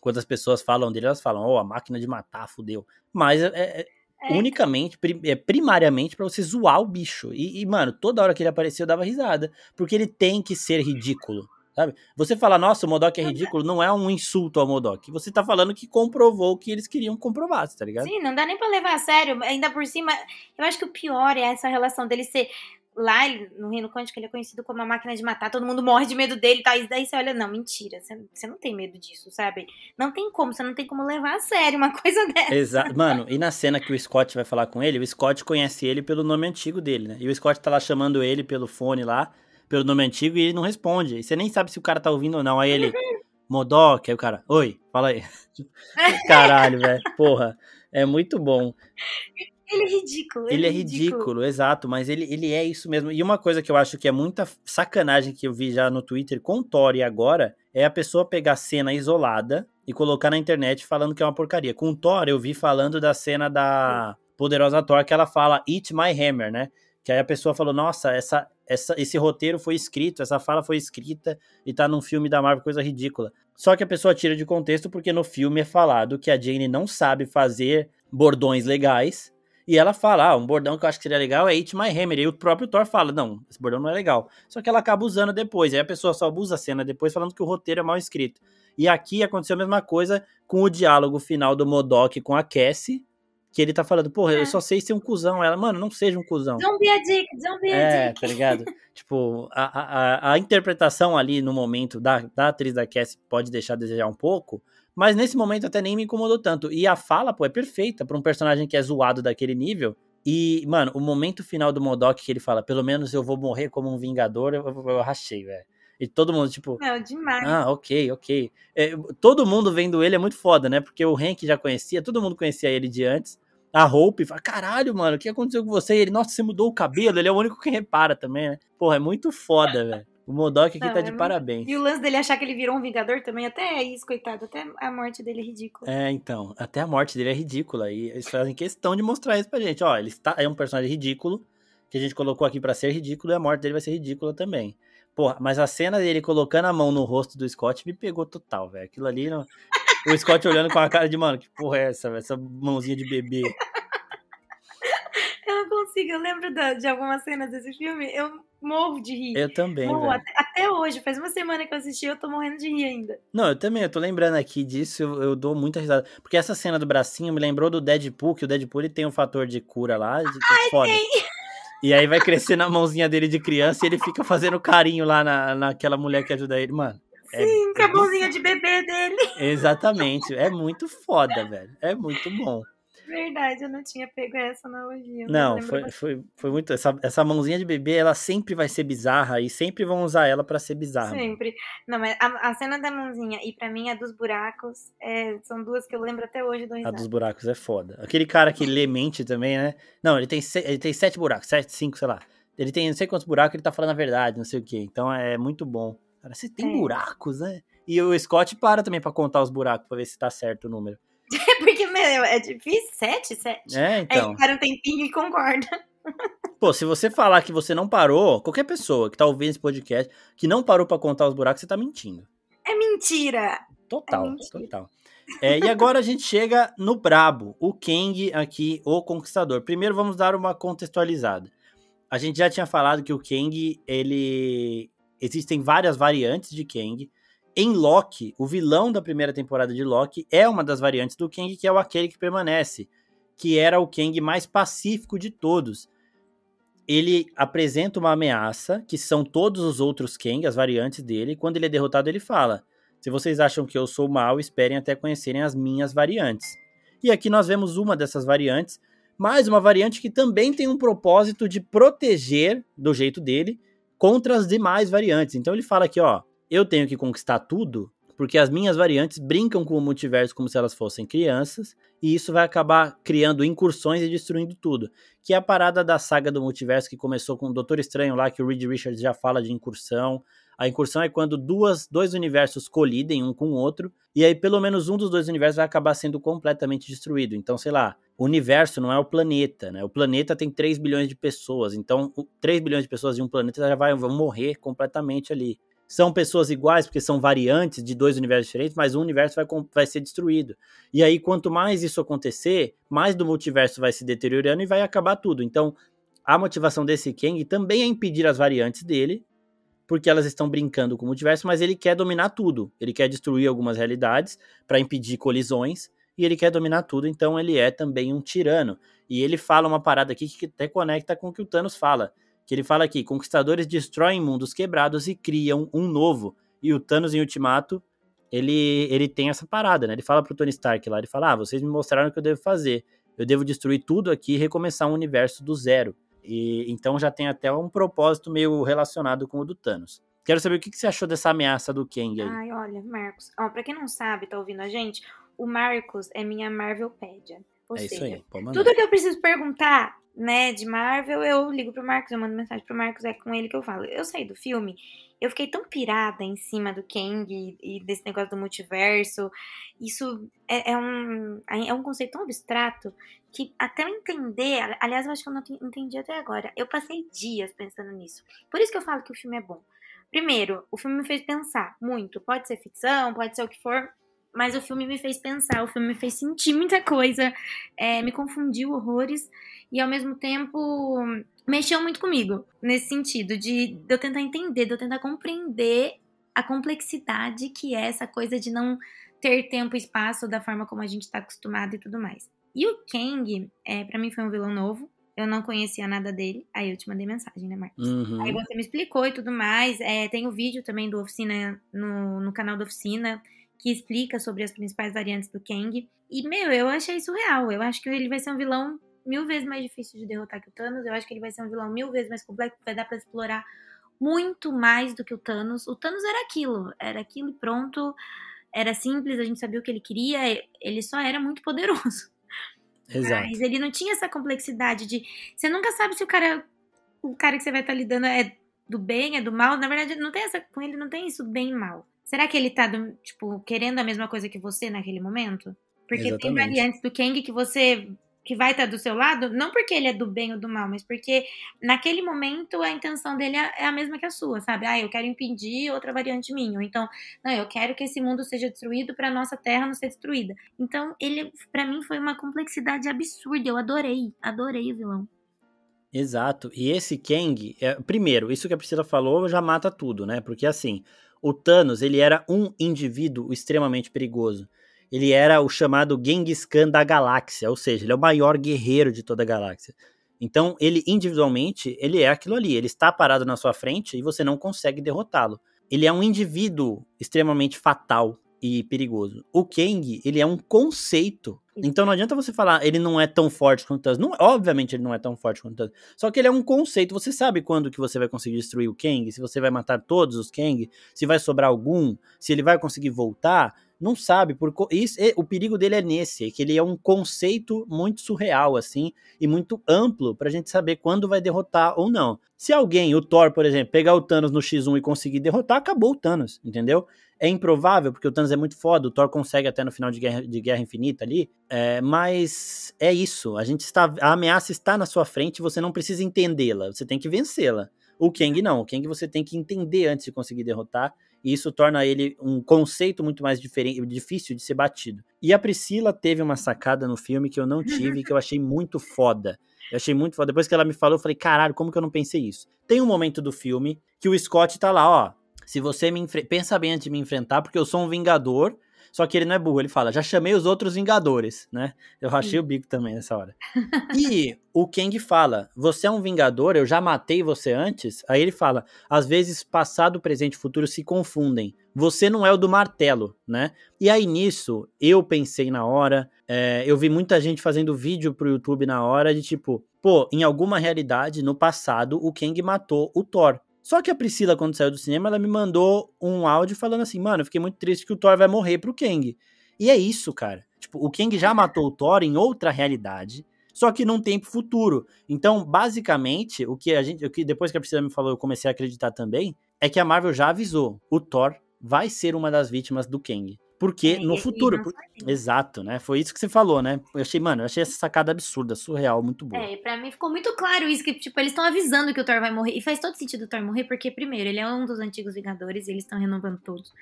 Quando as pessoas falam dele, elas falam, oh, a máquina de matar, fudeu. Mas é, é, é. unicamente, é, primariamente para você zoar o bicho. E, e, mano, toda hora que ele apareceu eu dava risada, porque ele tem que ser ridículo. Sabe? Você falar, nossa, o Modok é ridículo, não é um insulto ao Modok. Você tá falando que comprovou o que eles queriam comprovar, tá ligado? Sim, não dá nem pra levar a sério. Ainda por cima, eu acho que o pior é essa relação dele ser. Lá no Reino Quântico, ele é conhecido como a máquina de matar, todo mundo morre de medo dele, tá? E daí você olha, não, mentira, você, você não tem medo disso, sabe? Não tem como, você não tem como levar a sério uma coisa dessa. Exato. Mano, e na cena que o Scott vai falar com ele, o Scott conhece ele pelo nome antigo dele, né? E o Scott tá lá chamando ele pelo fone lá pelo nome antigo e ele não responde. E você nem sabe se o cara tá ouvindo ou não. Aí ele, Modok, aí o cara, oi, fala aí. Caralho, velho, porra, é muito bom. Ele é ridículo. Ele, ele é ridículo, ridículo, exato, mas ele, ele é isso mesmo. E uma coisa que eu acho que é muita sacanagem que eu vi já no Twitter com o Thor e agora é a pessoa pegar cena isolada e colocar na internet falando que é uma porcaria. Com o Thor, eu vi falando da cena da Poderosa Thor que ela fala Eat My Hammer, né? Que aí a pessoa falou: Nossa, essa, essa, esse roteiro foi escrito, essa fala foi escrita e tá num filme da Marvel, coisa ridícula. Só que a pessoa tira de contexto porque no filme é falado que a Jane não sabe fazer bordões legais. E ela fala, ah, um bordão que eu acho que seria legal é Eat My Hammer. E o próprio Thor fala, não, esse bordão não é legal. Só que ela acaba usando depois. Aí a pessoa só usa a cena depois falando que o roteiro é mal escrito. E aqui aconteceu a mesma coisa com o diálogo final do Modok com a Cassie, que ele tá falando, porra, é. eu só sei ser um cuzão. Ela, mano, não seja um cuzão. Don't be a dick, don't be a é, dick. tá ligado? tipo, a, a, a interpretação ali no momento da, da atriz da Cassie pode deixar a desejar um pouco, mas nesse momento até nem me incomodou tanto. E a fala, pô, é perfeita pra um personagem que é zoado daquele nível. E, mano, o momento final do Modok que ele fala, pelo menos eu vou morrer como um vingador, eu, eu, eu rachei, velho. E todo mundo, tipo. Não, demais. Ah, ok, ok. É, todo mundo vendo ele é muito foda, né? Porque o Hank já conhecia, todo mundo conhecia ele de antes a Hope fala, caralho, mano, o que aconteceu com você? E ele, nossa, você mudou o cabelo, ele é o único que repara também, né? Porra, é muito foda, velho. O Modok aqui Não, tá é de muito... parabéns. E o lance dele achar que ele virou um vingador também, até é isso, coitado, até a morte dele é ridícula. É, então, até a morte dele é ridícula. E eles fazem questão de mostrar isso pra gente. Ó, ele está, é um personagem ridículo, que a gente colocou aqui para ser ridículo, e a morte dele vai ser ridícula também. Porra, mas a cena dele colocando a mão no rosto do Scott me pegou total, velho. Aquilo ali, não... o Scott olhando com a cara de, mano, que porra é essa, véio? essa mãozinha de bebê consigo. Eu lembro da, de algumas cenas desse filme, eu morro de rir. Eu também, até, até, hoje, faz uma semana que eu assisti, eu tô morrendo de rir ainda. Não, eu também, eu tô lembrando aqui disso, eu, eu dou muita risada. Porque essa cena do bracinho me lembrou do Deadpool, que o Deadpool ele tem um fator de cura lá, de, Ai, foda. Tem. E aí vai crescer na mãozinha dele de criança e ele fica fazendo carinho lá na, naquela mulher que ajuda ele, mano. É Sim, é, com a mãozinha de bebê dele. Exatamente. É muito foda, velho. É muito bom. Verdade, eu não tinha pego essa analogia. Não, foi, foi, foi muito. Essa, essa mãozinha de bebê, ela sempre vai ser bizarra e sempre vão usar ela para ser bizarra. Sempre. Não, mas a, a, cena da mãozinha e para mim a dos buracos é, são duas que eu lembro até hoje do A dos buracos é foda. Aquele cara que lê mente também, né? Não, ele tem, ele tem sete buracos, sete, cinco, sei lá. Ele tem não sei quantos buracos, ele tá falando a verdade, não sei o quê. Então é muito bom. Cara, você tem é. buracos, né? E o Scott para também para contar os buracos, pra ver se tá certo o número. Porque, meu, é difícil. Sete? Sete. É, então. Aí para um tempinho e concorda. Pô, se você falar que você não parou, qualquer pessoa que tá ouvindo esse podcast, que não parou para contar os buracos, você tá mentindo. É mentira. Total, é mentira. total. É, e agora a gente chega no brabo, o Kang aqui, o Conquistador. Primeiro vamos dar uma contextualizada. A gente já tinha falado que o Kang, ele... Existem várias variantes de Kang. Em Loki, o vilão da primeira temporada de Loki é uma das variantes do Kang, que é o aquele que permanece. que era o Kang mais pacífico de todos. Ele apresenta uma ameaça, que são todos os outros Kang, as variantes dele, quando ele é derrotado, ele fala: Se vocês acham que eu sou mal, esperem até conhecerem as minhas variantes. E aqui nós vemos uma dessas variantes, mais uma variante que também tem um propósito de proteger, do jeito dele, contra as demais variantes. Então ele fala aqui, ó, eu tenho que conquistar tudo, porque as minhas variantes brincam com o multiverso como se elas fossem crianças, e isso vai acabar criando incursões e destruindo tudo. Que é a parada da saga do multiverso que começou com o Doutor Estranho lá, que o Reed Richards já fala de incursão. A incursão é quando duas, dois universos colidem um com o outro, e aí pelo menos um dos dois universos vai acabar sendo completamente destruído. Então, sei lá, o universo não é o planeta, né? O planeta tem 3 bilhões de pessoas, então 3 bilhões de pessoas em um planeta já vai, vão morrer completamente ali são pessoas iguais, porque são variantes de dois universos diferentes, mas um universo vai, vai ser destruído. E aí, quanto mais isso acontecer, mais do multiverso vai se deteriorando e vai acabar tudo. Então, a motivação desse Kang também é impedir as variantes dele, porque elas estão brincando com o multiverso, mas ele quer dominar tudo. Ele quer destruir algumas realidades para impedir colisões, e ele quer dominar tudo, então ele é também um tirano. E ele fala uma parada aqui que até conecta com o que o Thanos fala que ele fala aqui: conquistadores destroem mundos quebrados e criam um novo. E o Thanos em Ultimato, ele, ele tem essa parada, né? Ele fala pro Tony Stark lá, ele fala: "Ah, vocês me mostraram o que eu devo fazer. Eu devo destruir tudo aqui e recomeçar um universo do zero". E então já tem até um propósito meio relacionado com o do Thanos. Quero saber o que, que você achou dessa ameaça do Kang aí. Ai, olha, Marcos. Ó, pra quem não sabe, tá ouvindo a gente, o Marcos é minha Marvelpedia. Ou é seja, isso aí, tudo que eu preciso perguntar, né, de Marvel, eu ligo pro Marcos, eu mando mensagem pro Marcos, é com ele que eu falo. Eu saí do filme, eu fiquei tão pirada em cima do Kang e, e desse negócio do multiverso. Isso é, é, um, é um conceito tão abstrato que até eu entender, aliás, eu acho que eu não entendi até agora. Eu passei dias pensando nisso. Por isso que eu falo que o filme é bom. Primeiro, o filme me fez pensar muito. Pode ser ficção, pode ser o que for, mas o filme me fez pensar, o filme me fez sentir muita coisa, é, me confundiu horrores e ao mesmo tempo mexeu muito comigo nesse sentido de, de eu tentar entender, de eu tentar compreender a complexidade que é essa coisa de não ter tempo e espaço da forma como a gente está acostumado e tudo mais. E o Kang, é, para mim foi um vilão novo. Eu não conhecia nada dele. Aí eu te mandei mensagem, né, Marcos? Uhum. Aí você me explicou e tudo mais. É, tem o um vídeo também do Oficina no, no canal da Oficina que explica sobre as principais variantes do Kang. E, meu, eu achei surreal. Eu acho que ele vai ser um vilão mil vezes mais difícil de derrotar que o Thanos. Eu acho que ele vai ser um vilão mil vezes mais complexo, vai dar para explorar muito mais do que o Thanos. O Thanos era aquilo, era aquilo e pronto. Era simples, a gente sabia o que ele queria, ele só era muito poderoso. Exato. Mas ele não tinha essa complexidade de. Você nunca sabe se o cara. O cara que você vai estar lidando é do bem, é do mal. Na verdade, não tem essa. Com ele não tem isso bem e mal. Será que ele tá, do, tipo, querendo a mesma coisa que você naquele momento? Porque Exatamente. tem variantes do Kang que você que vai estar do seu lado, não porque ele é do bem ou do mal, mas porque naquele momento a intenção dele é, é a mesma que a sua, sabe? Ah, eu quero impedir outra variante minha, ou então, não, eu quero que esse mundo seja destruído para nossa terra não ser destruída. Então, ele para mim foi uma complexidade absurda, eu adorei, adorei o vilão. Exato. E esse Kang, é, primeiro, isso que a Priscila falou já mata tudo, né? Porque assim, o Thanos, ele era um indivíduo extremamente perigoso ele era o chamado Genghis Khan da galáxia, ou seja, ele é o maior guerreiro de toda a galáxia. Então, ele individualmente, ele é aquilo ali, ele está parado na sua frente e você não consegue derrotá-lo. Ele é um indivíduo extremamente fatal e perigoso. O Kang, ele é um conceito. Então não adianta você falar, ele não é tão forte quanto o Thanos. Não, obviamente ele não é tão forte quanto o Thanos. Só que ele é um conceito. Você sabe quando que você vai conseguir destruir o Kang? Se você vai matar todos os Kang? Se vai sobrar algum? Se ele vai conseguir voltar? não sabe. Por, isso, o perigo dele é nesse, é que ele é um conceito muito surreal, assim, e muito amplo pra gente saber quando vai derrotar ou não. Se alguém, o Thor, por exemplo, pegar o Thanos no X1 e conseguir derrotar, acabou o Thanos, entendeu? É improvável, porque o Thanos é muito foda, o Thor consegue até no final de Guerra, de Guerra Infinita ali, é, mas é isso, a gente está, a ameaça está na sua frente, você não precisa entendê-la, você tem que vencê-la. O Kang não, o Kang você tem que entender antes de conseguir derrotar, e isso torna ele um conceito muito mais diferente, difícil de ser batido. E a Priscila teve uma sacada no filme que eu não tive, que eu achei muito foda. Eu achei muito foda. Depois que ela me falou, eu falei, caralho, como que eu não pensei isso? Tem um momento do filme que o Scott tá lá, ó. Se você me pensa bem antes de me enfrentar, porque eu sou um vingador, Só que ele não é burro, ele fala, já chamei os outros Vingadores, né? Eu rachei o bico também nessa hora. e o Kang fala, você é um Vingador, eu já matei você antes? Aí ele fala, às vezes passado, presente e futuro se confundem. Você não é o do martelo, né? E aí nisso, eu pensei na hora, é, eu vi muita gente fazendo vídeo pro YouTube na hora de tipo, pô, em alguma realidade, no passado, o Kang matou o Thor. Só que a Priscila, quando saiu do cinema, ela me mandou um áudio falando assim: mano, eu fiquei muito triste que o Thor vai morrer pro Kang. E é isso, cara. Tipo, o Kang já matou o Thor em outra realidade, só que num tempo futuro. Então, basicamente, o que a gente, o que depois que a Priscila me falou, eu comecei a acreditar também, é que a Marvel já avisou: o Thor vai ser uma das vítimas do Kang. Porque no futuro. Por... Exato, né? Foi isso que você falou, né? Eu achei, mano, eu achei essa sacada absurda, surreal, muito boa. É, pra mim ficou muito claro isso, que, tipo, eles estão avisando que o Thor vai morrer. E faz todo sentido o Thor morrer, porque, primeiro, ele é um dos antigos Vingadores, e eles estão renovando todos.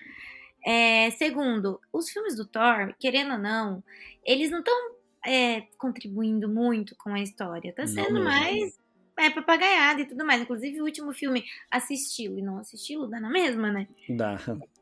É, segundo, os filmes do Thor, querendo ou não, eles não estão é, contribuindo muito com a história. Tá sendo mais é, papagaiada e tudo mais. Inclusive, o último filme, assisti-lo e não assisti-lo, dá na mesma, né? Dá.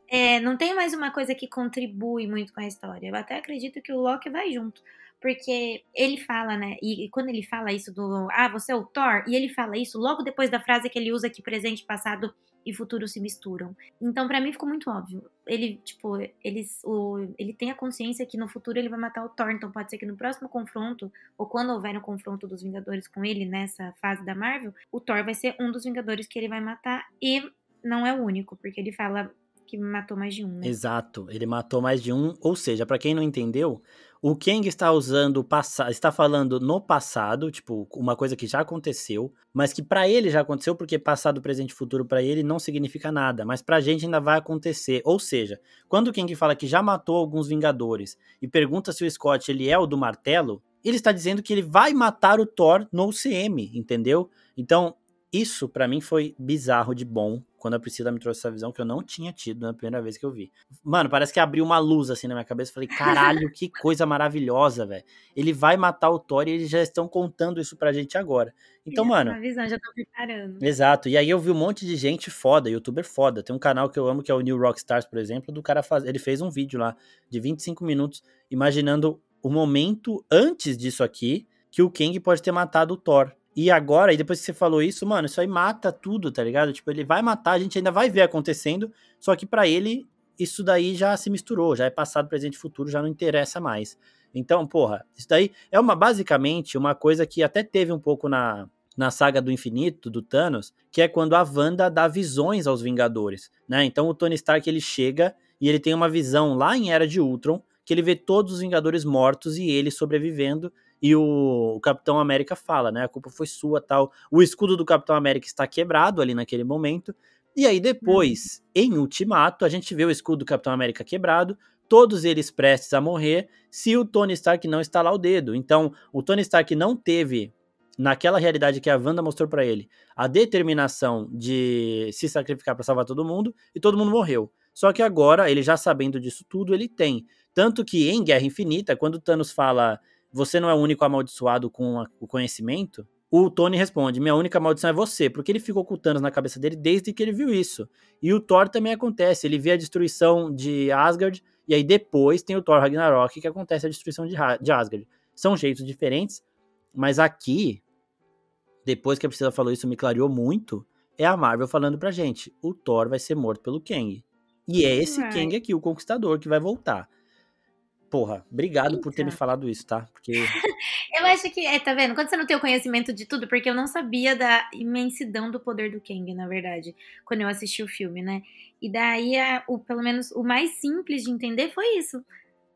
É, não tem mais uma coisa que contribui muito com a história. Eu até acredito que o Loki vai junto. Porque ele fala, né? E, e, quando ele fala isso do Ah, você é o Thor, e ele fala isso logo depois da frase que ele usa que presente, passado e futuro se misturam. Então, para mim, ficou muito óbvio. Ele, tipo, eles, o, ele tem a consciência que no futuro ele vai matar o Thor. Então, pode ser que no próximo confronto, ou quando houver um confronto dos Vingadores com ele nessa fase da Marvel, o Thor vai ser um dos Vingadores que ele vai matar. E não é o único, porque ele fala que matou mais de um, né? Exato, ele matou mais de um, ou seja, para quem não entendeu, o Kang está usando está falando no passado, tipo, uma coisa que já aconteceu, mas que para ele já aconteceu porque passado, presente e futuro para ele não significa nada, mas pra gente ainda vai acontecer. Ou seja, quando o Kang fala que já matou alguns Vingadores e pergunta se o Scott ele é o do martelo, ele está dizendo que ele vai matar o Thor no UCM, entendeu? Então, isso para mim foi bizarro de bom quando a Priscila me trouxe essa visão que eu não tinha tido na primeira vez que eu vi. Mano, parece que abriu uma luz assim na minha cabeça. Falei, caralho, que coisa maravilhosa, velho. Ele vai matar o Thor e eles já estão contando isso pra gente agora. Então, já mano. Uma visão, já tô preparando. Exato. E aí eu vi um monte de gente foda, youtuber foda. Tem um canal que eu amo que é o New Rockstars, por exemplo, do cara faz. Ele fez um vídeo lá de 25 minutos imaginando o momento antes disso aqui que o Kang pode ter matado o Thor. E agora, e depois que você falou isso, mano, isso aí mata tudo, tá ligado? Tipo, ele vai matar, a gente ainda vai ver acontecendo, só que para ele, isso daí já se misturou, já é passado, presente e futuro, já não interessa mais. Então, porra, isso daí é uma basicamente uma coisa que até teve um pouco na, na saga do infinito, do Thanos, que é quando a Wanda dá visões aos Vingadores, né? Então o Tony Stark ele chega e ele tem uma visão lá em Era de Ultron, que ele vê todos os Vingadores mortos e ele sobrevivendo, e o, o, Capitão América fala, né? A culpa foi sua, tal. O escudo do Capitão América está quebrado ali naquele momento. E aí depois, uhum. em Ultimato, a gente vê o escudo do Capitão América quebrado, todos eles prestes a morrer, se o Tony Stark não estalar o dedo. Então, o Tony Stark não teve naquela realidade que a Wanda mostrou para ele, a determinação de se sacrificar para salvar todo mundo e todo mundo morreu. Só que agora, ele já sabendo disso tudo, ele tem. Tanto que em Guerra Infinita, quando Thanos fala você não é o único amaldiçoado com o conhecimento? O Tony responde: Minha única maldição é você, porque ele ficou ocultando na cabeça dele desde que ele viu isso. E o Thor também acontece: ele vê a destruição de Asgard, e aí depois tem o Thor Ragnarok, que acontece a destruição de, de Asgard. São jeitos diferentes, mas aqui, depois que a Priscila falou isso, me clareou muito. É a Marvel falando pra gente: o Thor vai ser morto pelo Kang. E é esse Kang aqui, o Conquistador, que vai voltar. Porra, obrigado Eita. por ter me falado isso, tá? Porque. eu acho que, é, tá vendo? Quando você não tem o conhecimento de tudo, porque eu não sabia da imensidão do poder do Kang, na verdade, quando eu assisti o filme, né? E daí, a, o, pelo menos, o mais simples de entender foi isso.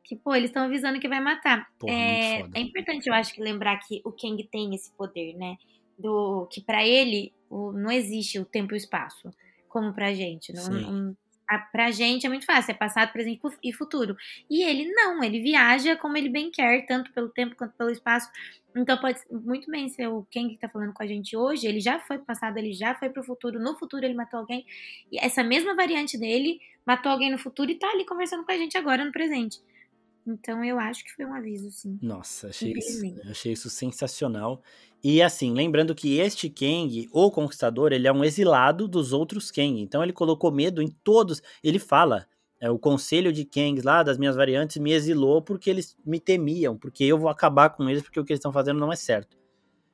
Que, pô, eles estão avisando que vai matar. Porra, é, é importante, eu acho, que lembrar que o Kang tem esse poder, né? Do que para ele o, não existe o tempo e o espaço, como pra gente. Não, não, a, pra gente é muito fácil, é passado, presente e futuro. E ele não, ele viaja como ele bem quer, tanto pelo tempo quanto pelo espaço. Então pode muito bem ser o Kang que tá falando com a gente hoje, ele já foi passado, ele já foi pro futuro, no futuro ele matou alguém. E essa mesma variante dele matou alguém no futuro e tá ali conversando com a gente agora no presente. Então eu acho que foi um aviso, sim. Nossa, achei isso, achei isso sensacional. E assim, lembrando que este Kang, o Conquistador, ele é um exilado dos outros Kang. Então ele colocou medo em todos. Ele fala, É, o conselho de Kangs lá, das minhas variantes, me exilou porque eles me temiam, porque eu vou acabar com eles porque o que eles estão fazendo não é certo.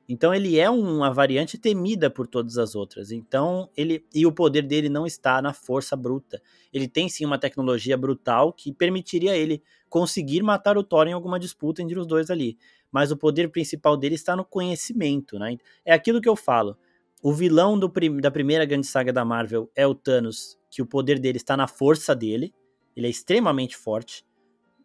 Então ele é uma variante temida por todas as outras. Então ele e o poder dele não está na força bruta. Ele tem sim uma tecnologia brutal que permitiria ele conseguir matar o Thor em alguma disputa entre os dois ali. Mas o poder principal dele está no conhecimento, né? É aquilo que eu falo. O vilão do, da primeira grande saga da Marvel é o Thanos, que o poder dele está na força dele. Ele é extremamente forte.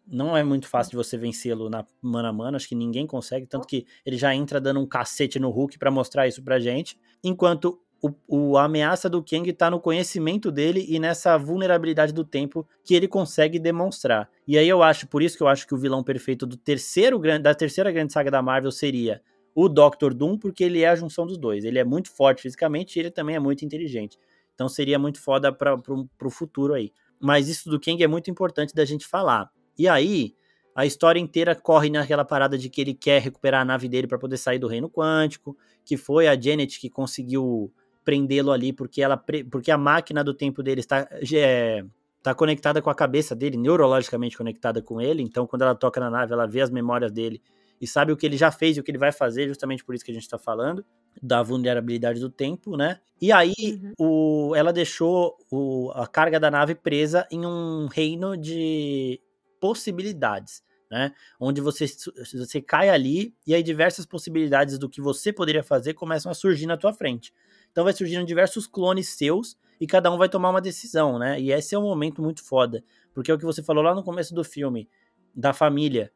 Não é muito fácil de você vencê-lo na mano a mano, acho que ninguém consegue, tanto que ele já entra dando um cacete no Hulk para mostrar isso pra gente. Enquanto o, o, a ameaça do Kang está no conhecimento dele e nessa vulnerabilidade do tempo que ele consegue demonstrar. E aí eu acho, por isso que eu acho que o vilão perfeito do terceiro da terceira grande saga da Marvel seria o Doctor Doom, porque ele é a junção dos dois. Ele é muito forte fisicamente e ele também é muito inteligente. Então seria muito foda para o futuro aí. Mas isso do Kang é muito importante da gente falar. E aí, a história inteira corre naquela parada de que ele quer recuperar a nave dele para poder sair do reino quântico, que foi a Janet que conseguiu prendê-lo ali porque ela porque a máquina do tempo dele está é, tá conectada com a cabeça dele, neurologicamente conectada com ele, então quando ela toca na nave, ela vê as memórias dele e sabe o que ele já fez e o que ele vai fazer, justamente por isso que a gente está falando, da vulnerabilidade do tempo, né? E aí uhum. o, ela deixou o, a carga da nave presa em um reino de possibilidades. Né? Onde você, você cai ali e aí diversas possibilidades do que você poderia fazer começam a surgir na tua frente. Então vai surgindo diversos clones seus e cada um vai tomar uma decisão, né? E esse é um momento muito foda, porque é o que você falou lá no começo do filme, da família.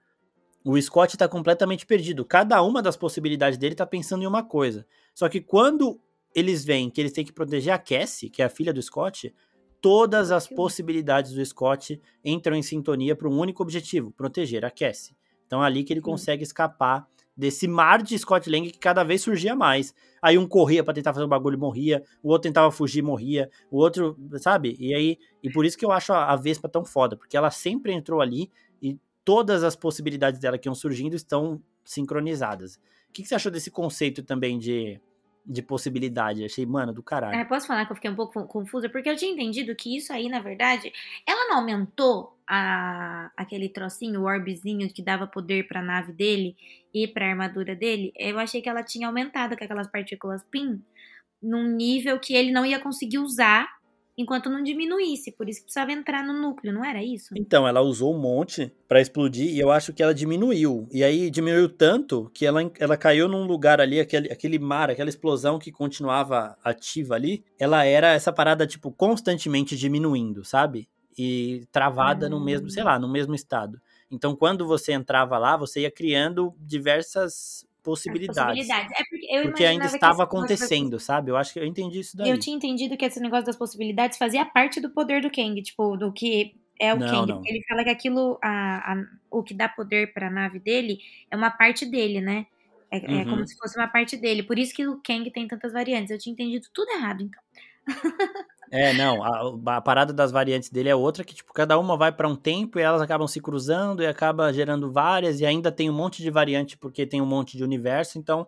O Scott tá completamente perdido. Cada uma das possibilidades dele tá pensando em uma coisa. Só que quando eles veem que eles têm que proteger a Cassie, que é a filha do Scott, todas as possibilidades do Scott entram em sintonia para um único objetivo: proteger a Cassie. Então é ali que ele consegue escapar desse mar de Scott Lang que cada vez surgia mais. Aí um corria para tentar fazer um bagulho e morria, o outro tentava fugir e morria, o outro, sabe? E aí, e por isso que eu acho a, a Vespa tão foda, porque ela sempre entrou ali e todas as possibilidades dela que iam surgindo estão sincronizadas. O que, que você achou desse conceito também de de possibilidade. Achei, mano, do caralho. É, posso falar que eu fiquei um pouco confusa? Porque eu tinha entendido que isso aí, na verdade, ela não aumentou a, aquele trocinho, o orbzinho que dava poder pra nave dele e pra armadura dele. Eu achei que ela tinha aumentado com aquelas partículas PIN num nível que ele não ia conseguir usar enquanto não diminuísse, por isso que precisava entrar no núcleo, não era isso? Então, ela usou um monte para explodir e eu acho que ela diminuiu. E aí diminuiu tanto que ela, ela caiu num lugar ali, aquele, aquele mar, aquela explosão que continuava ativa ali, ela era essa parada, tipo, constantemente diminuindo, sabe? E travada no mesmo, sei lá, no mesmo estado. Então, quando você entrava lá, você ia criando diversas possibilidades. possibilidades. É porque, porque ainda estava acontecendo, sabe? Eu acho que eu entendi isso daí. Eu tinha entendido que esse negócio das possibilidades fazia parte do poder do Kang, tipo, do que é o não, Kang. Não. Ele fala que aquilo, a, a, o que dá poder para a nave dele é uma parte dele, né? É, uhum. é, como se fosse uma parte dele. Por isso que o Kang tem tantas variantes. Eu tinha entendido tudo errado, então. É, não, a, a, parada das variantes dele é outra que, tipo, cada uma vai para um tempo e elas acabam se cruzando e acaba gerando várias e ainda tem um monte de variante porque tem um monte de universo, então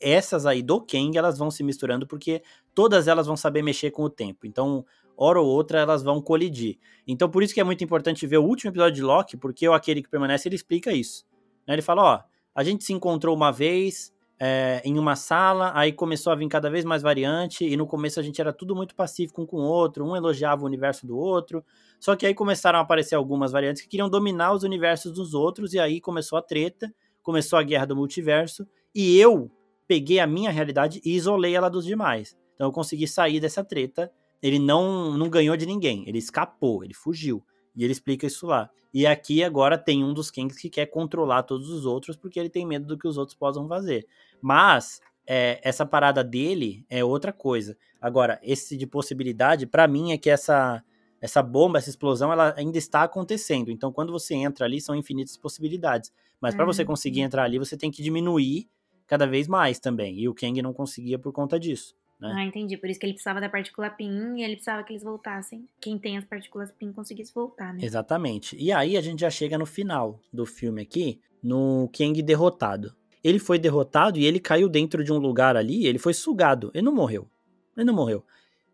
essas aí do Kang, elas vão se misturando porque todas elas vão saber mexer com o tempo. Então, hora ou outra, elas vão colidir. Então, por isso que é muito importante ver o último episódio de Loki, porque o Aquele que Permanece, ele explica isso. Né? Ele fala, ó, a gente se encontrou uma vez, é, em uma sala, aí começou a vir cada vez mais variante, e no começo a gente era tudo muito pacífico um com o outro, um elogiava o universo do outro, só que aí começaram a aparecer algumas variantes que queriam dominar os universos dos outros, e aí começou a treta, começou a guerra do multiverso, e eu peguei a minha realidade e isolei ela dos demais. Então eu consegui sair dessa treta, ele não, não ganhou de ninguém, ele escapou, ele fugiu. E ele explica isso lá. E aqui agora tem um dos Kings que quer controlar todos os outros porque ele tem medo do que os outros possam fazer. Mas é, essa parada dele é outra coisa. Agora, esse de possibilidade, para mim, é que essa, essa bomba, essa explosão, ela ainda está acontecendo. Então, quando você entra ali, são infinitas possibilidades. Mas para você conseguir uhum. entrar ali, você tem que diminuir cada vez mais também. E o Kang não conseguia por conta disso. Né? Ah, entendi. Por isso que ele precisava da partícula PIN e ele precisava que eles voltassem. Quem tem as partículas PIN conseguisse voltar, né? Exatamente. E aí a gente já chega no final do filme aqui, no Kang derrotado. Ele foi derrotado e ele caiu dentro de um lugar ali, ele foi sugado. Ele não morreu. Ele não morreu.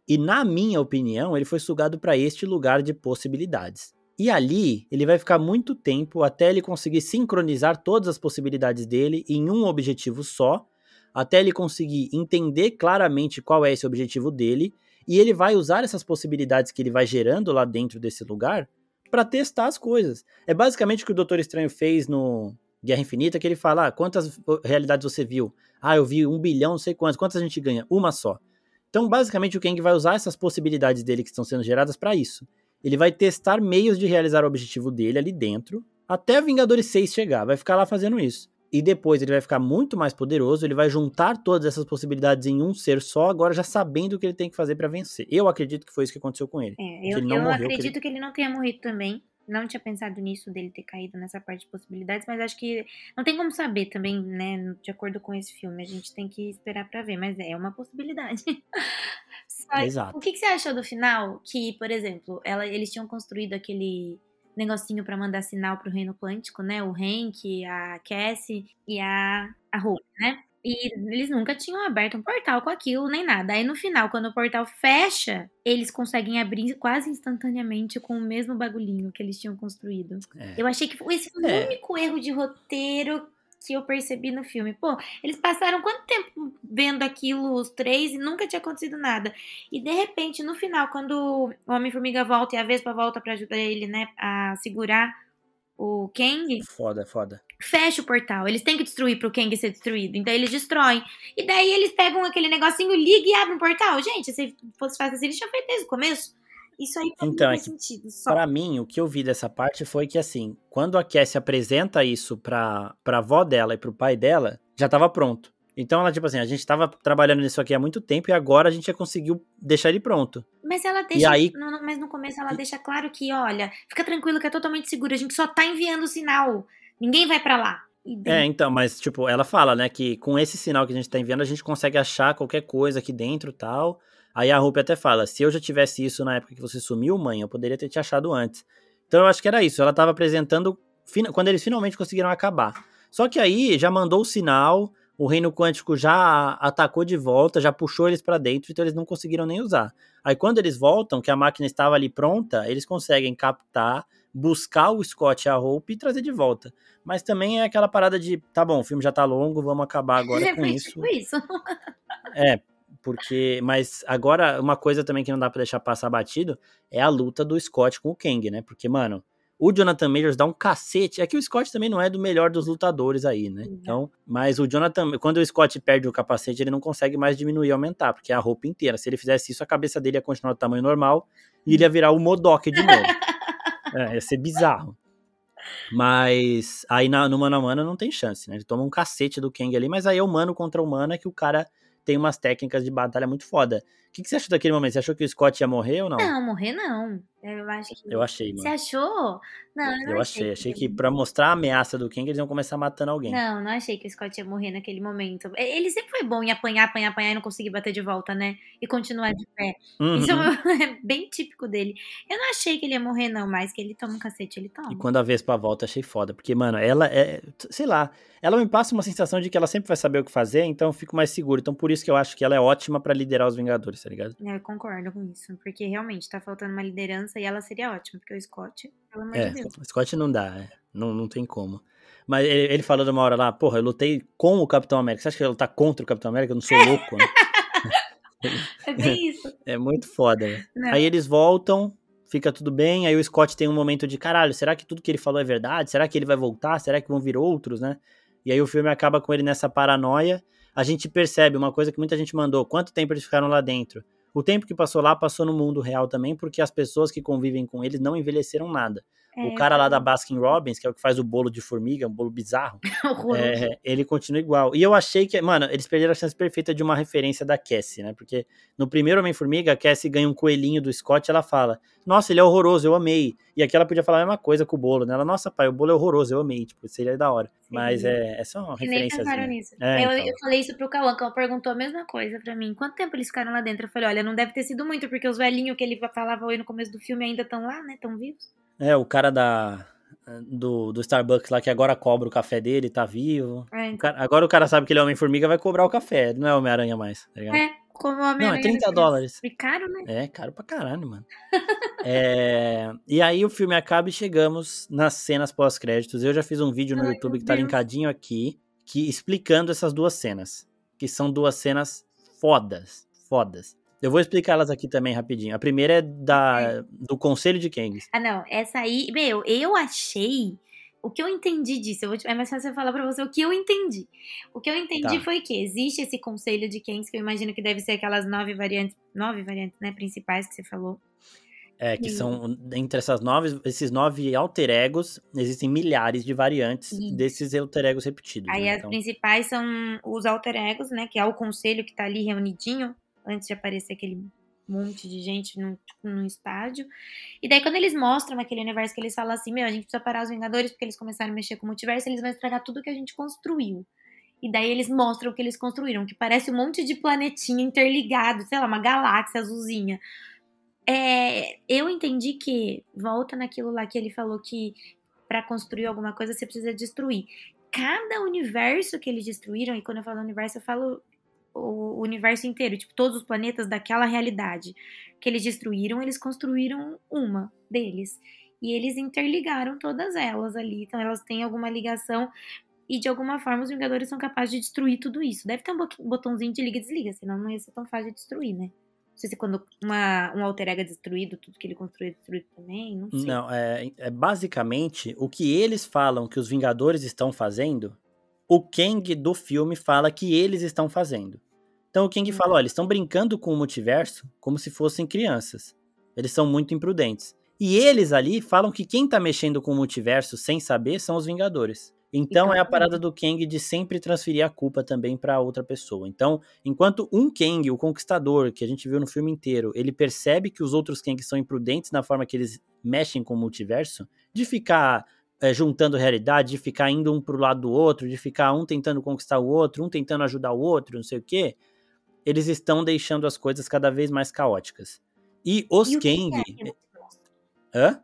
E na minha opinião, ele foi sugado para este lugar de possibilidades. E ali, ele vai ficar muito tempo até ele conseguir sincronizar todas as possibilidades dele em um objetivo só, até ele conseguir entender claramente qual é esse objetivo dele, e ele vai usar essas possibilidades que ele vai gerando lá dentro desse lugar para testar as coisas. É basicamente o que o Doutor Estranho fez no Guerra Infinita, que ele fala: ah, quantas realidades você viu? Ah, eu vi um bilhão, não sei quantas. Quantas a gente ganha? Uma só. Então, basicamente, o Kang vai usar essas possibilidades dele que estão sendo geradas para isso. Ele vai testar meios de realizar o objetivo dele ali dentro, até Vingadores 6 chegar. Vai ficar lá fazendo isso. E depois ele vai ficar muito mais poderoso, ele vai juntar todas essas possibilidades em um ser só, agora já sabendo o que ele tem que fazer para vencer. Eu acredito que foi isso que aconteceu com ele. É, eu, eu morreu, acredito que ele... que ele não tenha morrido também não tinha pensado nisso dele ter caído nessa parte de possibilidades, mas acho que não tem como saber também, né? De acordo com esse filme, a gente tem que esperar para ver, mas é uma possibilidade. Exato. O que, que, você achou do final? Que, por exemplo, ela, eles tinham construído aquele negocinho para mandar sinal pro reino quântico, né? O Hank, a Cassie e a, a Hope, né? E eles nunca tinham aberto um portal com aquilo, nem nada. Aí no final, quando o portal fecha, eles conseguem abrir quase instantaneamente com o mesmo bagulhinho que eles tinham construído. É. Eu achei que esse foi o é. único erro de roteiro que eu percebi no filme. Pô, eles passaram quanto tempo vendo aquilo, os três, e nunca tinha acontecido nada. E de repente, no final, quando o Homem-Formiga volta e a Vespa volta para ajudar ele, né, a segurar o Kang. Foda, foda. Fecha o portal. Eles têm que destruir pro Kang ser destruído. Então eles destroem. E daí eles pegam aquele negocinho, ligam e abrem um portal. Gente, se fosse fácil assim, eles tinham feito desde o começo. Isso aí pra então, mim é sentido. Só. Pra mim, o que eu vi dessa parte foi que, assim, quando a Cassie apresenta isso pra, pra avó dela e pro pai dela, já tava pronto. Então ela, tipo assim, a gente tava trabalhando nisso aqui há muito tempo e agora a gente já conseguiu deixar ele pronto. Mas ela deixa. E aí... No, mas no começo ela deixa claro que, olha, fica tranquilo que é totalmente seguro, a gente só tá enviando o sinal. Ninguém vai para lá. É, então, mas, tipo, ela fala, né, que com esse sinal que a gente tá enviando, a gente consegue achar qualquer coisa aqui dentro tal. Aí a Rupi até fala: se eu já tivesse isso na época que você sumiu, mãe, eu poderia ter te achado antes. Então eu acho que era isso. Ela tava apresentando quando eles finalmente conseguiram acabar. Só que aí já mandou o sinal, o reino quântico já atacou de volta, já puxou eles para dentro, então eles não conseguiram nem usar. Aí quando eles voltam, que a máquina estava ali pronta, eles conseguem captar, buscar o Scott e a Hope e trazer de volta. Mas também é aquela parada de, tá bom, o filme já tá longo, vamos acabar agora é, com isso. Tipo isso. é, porque, mas agora uma coisa também que não dá para deixar passar batido é a luta do Scott com o Kang, né? Porque, mano, o Jonathan Majors dá um cacete. É que o Scott também não é do melhor dos lutadores aí, né? Uhum. Então, mas o Jonathan, quando o Scott perde o capacete, ele não consegue mais diminuir e aumentar, porque é a roupa inteira. Se ele fizesse isso, a cabeça dele ia continuar do tamanho normal e ele ia virar o Modok de novo. é, ia ser bizarro. Mas aí na, no mano a mano não tem chance, né? Ele toma um cacete do Kang ali, mas aí é humano contra humano é que o cara tem umas técnicas de batalha muito foda. O que, que você achou daquele momento? Você achou que o Scott ia morrer ou não? Não, morrer não. Eu acho que. Eu achei, mano. Você achou? Não, eu, não eu achei. Achei que, pra mostrar a ameaça do Kang, eles iam começar matando alguém. Não, não achei que o Scott ia morrer naquele momento. Ele sempre foi bom em apanhar, apanhar, apanhar e não conseguir bater de volta, né? E continuar de pé. Uhum. Isso é bem típico dele. Eu não achei que ele ia morrer, não, mas que ele toma um cacete, ele toma. E quando a Vespa volta, achei foda. Porque, mano, ela é. Sei lá. Ela me passa uma sensação de que ela sempre vai saber o que fazer, então eu fico mais seguro. Então por isso que eu acho que ela é ótima para liderar os Vingadores, tá ligado? É, eu concordo com isso. Porque realmente tá faltando uma liderança e ela seria ótima porque o Scott, pelo amor é, de Deus. O Scott não dá, é. não, não tem como. Mas ele, ele falou de uma hora lá, porra, eu lutei com o Capitão América. Você acha que ele lutar contra o Capitão América? Eu não sou louco, né? é bem isso. É muito foda, né? Aí eles voltam, fica tudo bem, aí o Scott tem um momento de caralho, será que tudo que ele falou é verdade? Será que ele vai voltar? Será que vão vir outros, né? E aí o filme acaba com ele nessa paranoia. A gente percebe uma coisa que muita gente mandou, quanto tempo eles ficaram lá dentro? O tempo que passou lá passou no mundo real também, porque as pessoas que convivem com eles não envelheceram nada. É, o cara lá da Baskin Robbins, que é o que faz o bolo de formiga, um bolo bizarro, é, ele continua igual. E eu achei que, mano, eles perderam a chance perfeita de uma referência da Cassie, né? Porque no primeiro Homem-Formiga, a Cassie ganha um coelhinho do Scott e ela fala: Nossa, ele é horroroso, eu amei. E aqui ela podia falar a mesma coisa com o bolo, né? Ela, nossa, pai, o bolo é horroroso, eu amei. Tipo, seria da hora. Sim. Mas é, é só uma referência. É, eu, então. eu falei isso pro Cauã, que ela perguntou a mesma coisa pra mim. Quanto tempo eles ficaram lá dentro? Eu falei: Olha, não deve ter sido muito, porque os velhinhos que ele falava aí no começo do filme ainda estão lá, né? Estão vivos. É, o cara da do, do Starbucks lá que agora cobra o café dele, tá vivo. É, então. o cara, agora o cara sabe que ele é Homem-Formiga, vai cobrar o café, não é Homem-Aranha mais, tá É, como a minha Não, é 30 dólares. É caro, né? É, caro pra caralho, mano. é... E aí o filme acaba e chegamos nas cenas pós-créditos. Eu já fiz um vídeo no Ai, YouTube que tá linkadinho aqui, que explicando essas duas cenas. Que são duas cenas fodas. Fodas. Eu vou explicar elas aqui também rapidinho. A primeira é da, do Conselho de Kangs. Ah, não. Essa aí, meu, eu achei. O que eu entendi disso, eu vou é mais fácil eu falar pra você o que eu entendi. O que eu entendi Tá. foi que existe esse conselho de Kens, que eu imagino que deve ser aquelas nove variantes, nove variantes, né, principais que você falou. É, que são, entre essas nove, esses nove alter egos, existem milhares de variantes desses alter egos repetidos. Aí né? as Então, principais são os alter egos, né, que é o conselho que tá ali reunidinho, antes de aparecer aquele monte de gente num, tipo, num estádio. E daí, quando eles mostram aquele universo que eles falam assim, meu, a gente precisa parar os Vingadores porque eles começaram a mexer com o multiverso, eles vão estragar tudo que a gente construiu. E daí eles mostram o que eles construíram, que parece um monte de planetinha interligado, sei lá, uma galáxia azulzinha. É, eu entendi que volta naquilo lá que ele falou que para construir alguma coisa você precisa destruir. Cada universo que eles destruíram, e quando eu falo universo, eu falo o universo inteiro, tipo, todos os planetas daquela realidade que eles destruíram, eles construíram uma deles. E eles interligaram todas elas ali. Então elas têm alguma ligação. E de alguma forma os Vingadores são capazes de destruir tudo isso. Deve ter um bo- botãozinho de liga e desliga, senão não ia ser tão fácil de destruir, né? Não sei se quando uma, um alter ego é destruído, tudo que ele construiu é destruído também. Não sei. Não, é, é basicamente o que eles falam que os Vingadores estão fazendo, o Kang do filme fala que eles estão fazendo. Então o Kang fala, olha, eles estão brincando com o multiverso como se fossem crianças. Eles são muito imprudentes. E eles ali falam que quem tá mexendo com o multiverso sem saber são os Vingadores. Então é a parada do Kang de sempre transferir a culpa também pra outra pessoa. Então, enquanto um Kang, o conquistador, que a gente viu no filme inteiro, ele percebe que os outros Kangs são imprudentes na forma que eles mexem com o multiverso, de ficar é, juntando realidade, de ficar indo um pro lado do outro, de ficar um tentando conquistar o outro, um tentando ajudar o outro, não sei o quê, eles estão deixando as coisas cada vez mais caóticas. E os E o que que é Kang. que eles mostram? Hã?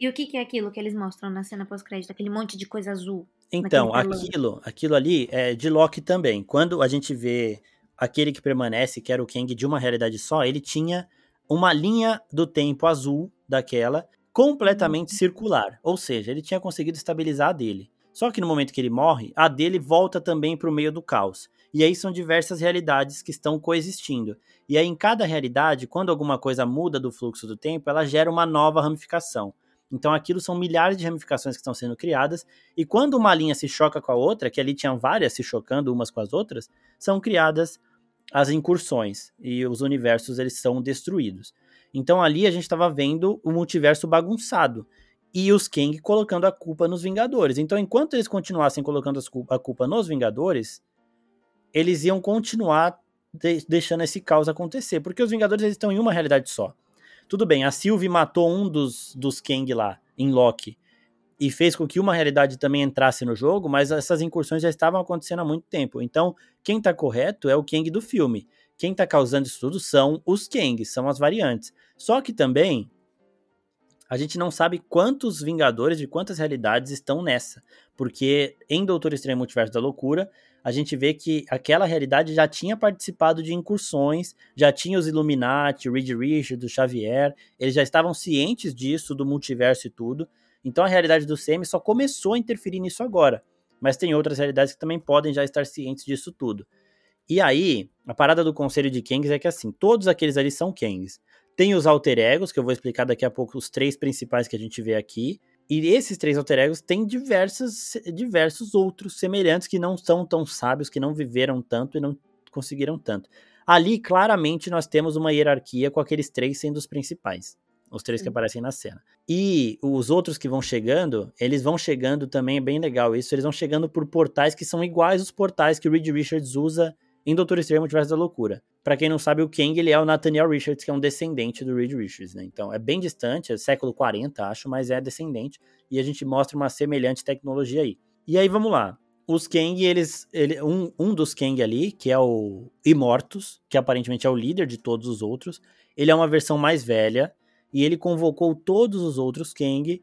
E o que, que é aquilo que eles mostram na cena pós-crédito? Aquele monte de coisa azul. Então, aquilo, aquilo ali é de Loki também. Quando a gente vê aquele que permanece, que era o Kang de uma realidade só, ele tinha uma linha do tempo azul daquela completamente circular. Ou seja, ele tinha conseguido estabilizar a dele. Só que no momento que ele morre, a dele volta também para o meio do caos. E aí são diversas realidades que estão coexistindo. E aí, em cada realidade, quando alguma coisa muda do fluxo do tempo, ela gera uma nova ramificação. Então, aquilo são milhares de ramificações que estão sendo criadas, e quando uma linha se choca com a outra, que ali tinham várias se chocando umas com as outras, são criadas as incursões, e os universos eles são destruídos. Então, ali a gente estava vendo o multiverso bagunçado, e os Kang colocando a culpa nos Vingadores. Então, enquanto eles continuassem colocando a culpa nos Vingadores, eles iam continuar de- deixando esse caos acontecer, porque os Vingadores eles estão em uma realidade só. Tudo bem, a Sylvie matou um dos, dos Kang lá, em Loki, e fez com que uma realidade também entrasse no jogo, mas essas incursões já estavam acontecendo há muito tempo. Então, quem tá correto é o Kang do filme. Quem tá causando isso tudo são os Kangs, são as variantes. Só que também, a gente não sabe quantos Vingadores de quantas realidades estão nessa. Porque em Doutor Estranho Multiverso da Loucura, a gente vê que aquela realidade já tinha participado de incursões, já tinha os Illuminati, Reed Richards, o Xavier, eles já estavam cientes disso, do multiverso e tudo. Então a realidade do CM só começou a interferir nisso agora. Mas tem outras realidades que também podem já estar cientes disso tudo. E aí, a parada do Conselho de Kangs é que assim, todos aqueles ali são Kangs. Tem os alter egos, que eu vou explicar daqui a pouco os três principais que a gente vê aqui. E esses três alter egos têm diversos, diversos outros semelhantes que não são tão sábios, que não viveram tanto e não conseguiram tanto. Ali, claramente, nós temos uma hierarquia com aqueles três sendo os principais. Os três que aparecem na cena. E os outros que vão chegando, eles vão chegando também, é bem legal isso, eles vão chegando por portais que são iguais os portais que o Reed Richards usa em Doutor Estranho Multiverso da Loucura. Pra quem não sabe, o Kang ele é o Nathaniel Richards, que é um descendente do Reed Richards, né? Então é bem distante, é século 40, acho, mas é descendente. E a gente mostra uma semelhante tecnologia aí. E aí vamos lá. Os Kang, eles. Ele, um, um dos Kang ali, que é o Imortus, que aparentemente é o líder de todos os outros, ele é uma versão mais velha. E ele convocou todos os outros Kang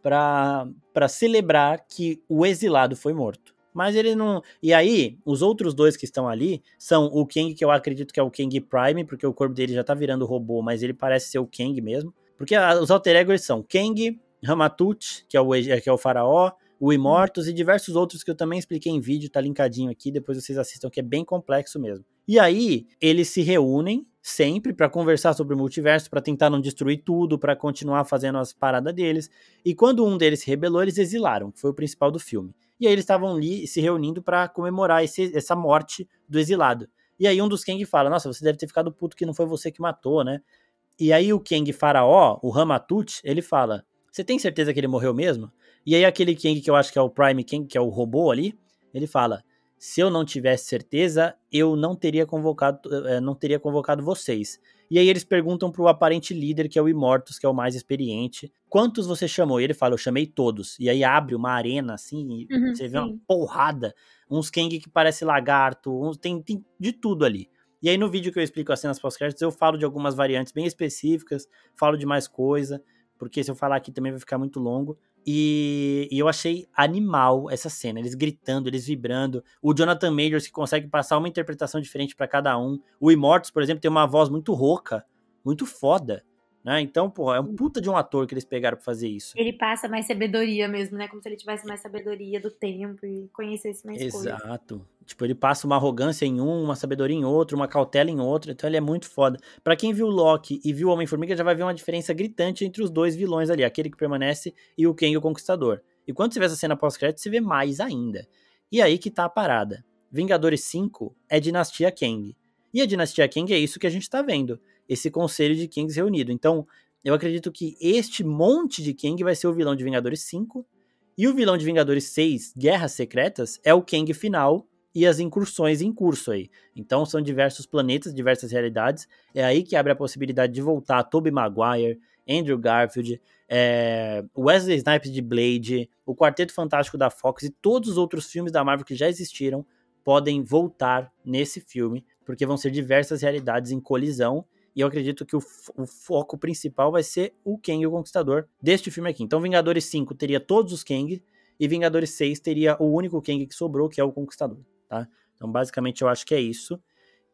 para celebrar que o exilado foi morto. Mas ele não. E aí, os outros dois que estão ali são o Kang, que eu acredito que é o Kang Prime, porque o corpo dele já tá virando robô, mas ele parece ser o Kang mesmo. Porque a, os alter egos são Kang, Ramatut, que é o, que é o faraó, o Imortus e diversos outros que eu também expliquei em vídeo, tá linkadinho aqui, depois vocês assistam, que é bem complexo mesmo. E aí, eles se reúnem sempre para conversar sobre o multiverso, para tentar não destruir tudo, para continuar fazendo as paradas deles. E quando um deles se rebelou, eles exilaram, que foi o principal do filme. E aí eles estavam ali se reunindo para comemorar esse, essa morte do exilado. E aí um dos Kang fala: Nossa, você deve ter ficado puto que não foi você que matou, né? E aí o Kang faraó, o Ramatut, ele fala: Você tem certeza que ele morreu mesmo? E aí aquele Kang que eu acho que é o Prime Kang, que é o robô ali, ele fala: se eu não tivesse certeza, eu não teria convocado, eh, não teria convocado vocês. E aí eles perguntam pro aparente líder, que é o Imortus, que é o mais experiente, quantos você chamou? E ele fala, eu chamei todos. E aí abre uma arena, assim, e uhum, você vê sim. uma porrada, uns Kang que parece lagarto, uns, tem, tem de tudo ali. E aí no vídeo que eu explico as cenas pós-créditos, eu falo de algumas variantes bem específicas, falo de mais coisa, porque se eu falar aqui também vai ficar muito longo. E, e, eu achei animal essa cena, eles gritando, eles vibrando. O Jonathan Majors que consegue passar uma interpretação diferente para cada um. O Immortus, por exemplo, tem uma voz muito rouca, muito foda. Né? Então, pô, é um puta de um ator que eles pegaram pra fazer isso. Ele passa mais sabedoria mesmo, né? Como se ele tivesse mais sabedoria do tempo e conhecesse mais coisas. Exato. Tipo, ele passa uma arrogância em um, uma sabedoria em outro, uma cautela em outro, então ele é muito foda. Para quem viu Loki e viu Homem-Formiga, já vai ver uma diferença gritante entre os dois vilões ali, aquele que permanece e o Kang o Conquistador. E quando você vê essa cena pós-crédito, você vê mais ainda. E aí que tá a parada. Vingadores 5 é Dinastia Kang. E a Dinastia Kang é isso que a gente tá vendo esse conselho de Kings reunido. Então, eu acredito que este monte de Kang vai ser o vilão de Vingadores 5. E o vilão de Vingadores 6, Guerras Secretas, é o Kang final e as incursões em curso aí. Então são diversos planetas, diversas realidades. É aí que abre a possibilidade de voltar Tobey Maguire, Andrew Garfield, é, Wesley Snipes de Blade, o Quarteto Fantástico da Fox e todos os outros filmes da Marvel que já existiram podem voltar nesse filme, porque vão ser diversas realidades em colisão e eu acredito que o, o, foco principal vai ser o Kang o Conquistador deste filme aqui. Então, Vingadores 5 teria todos os Kang, e Vingadores 6 teria o único Kang que sobrou, que é o Conquistador, tá? Então, basicamente, eu acho que é isso.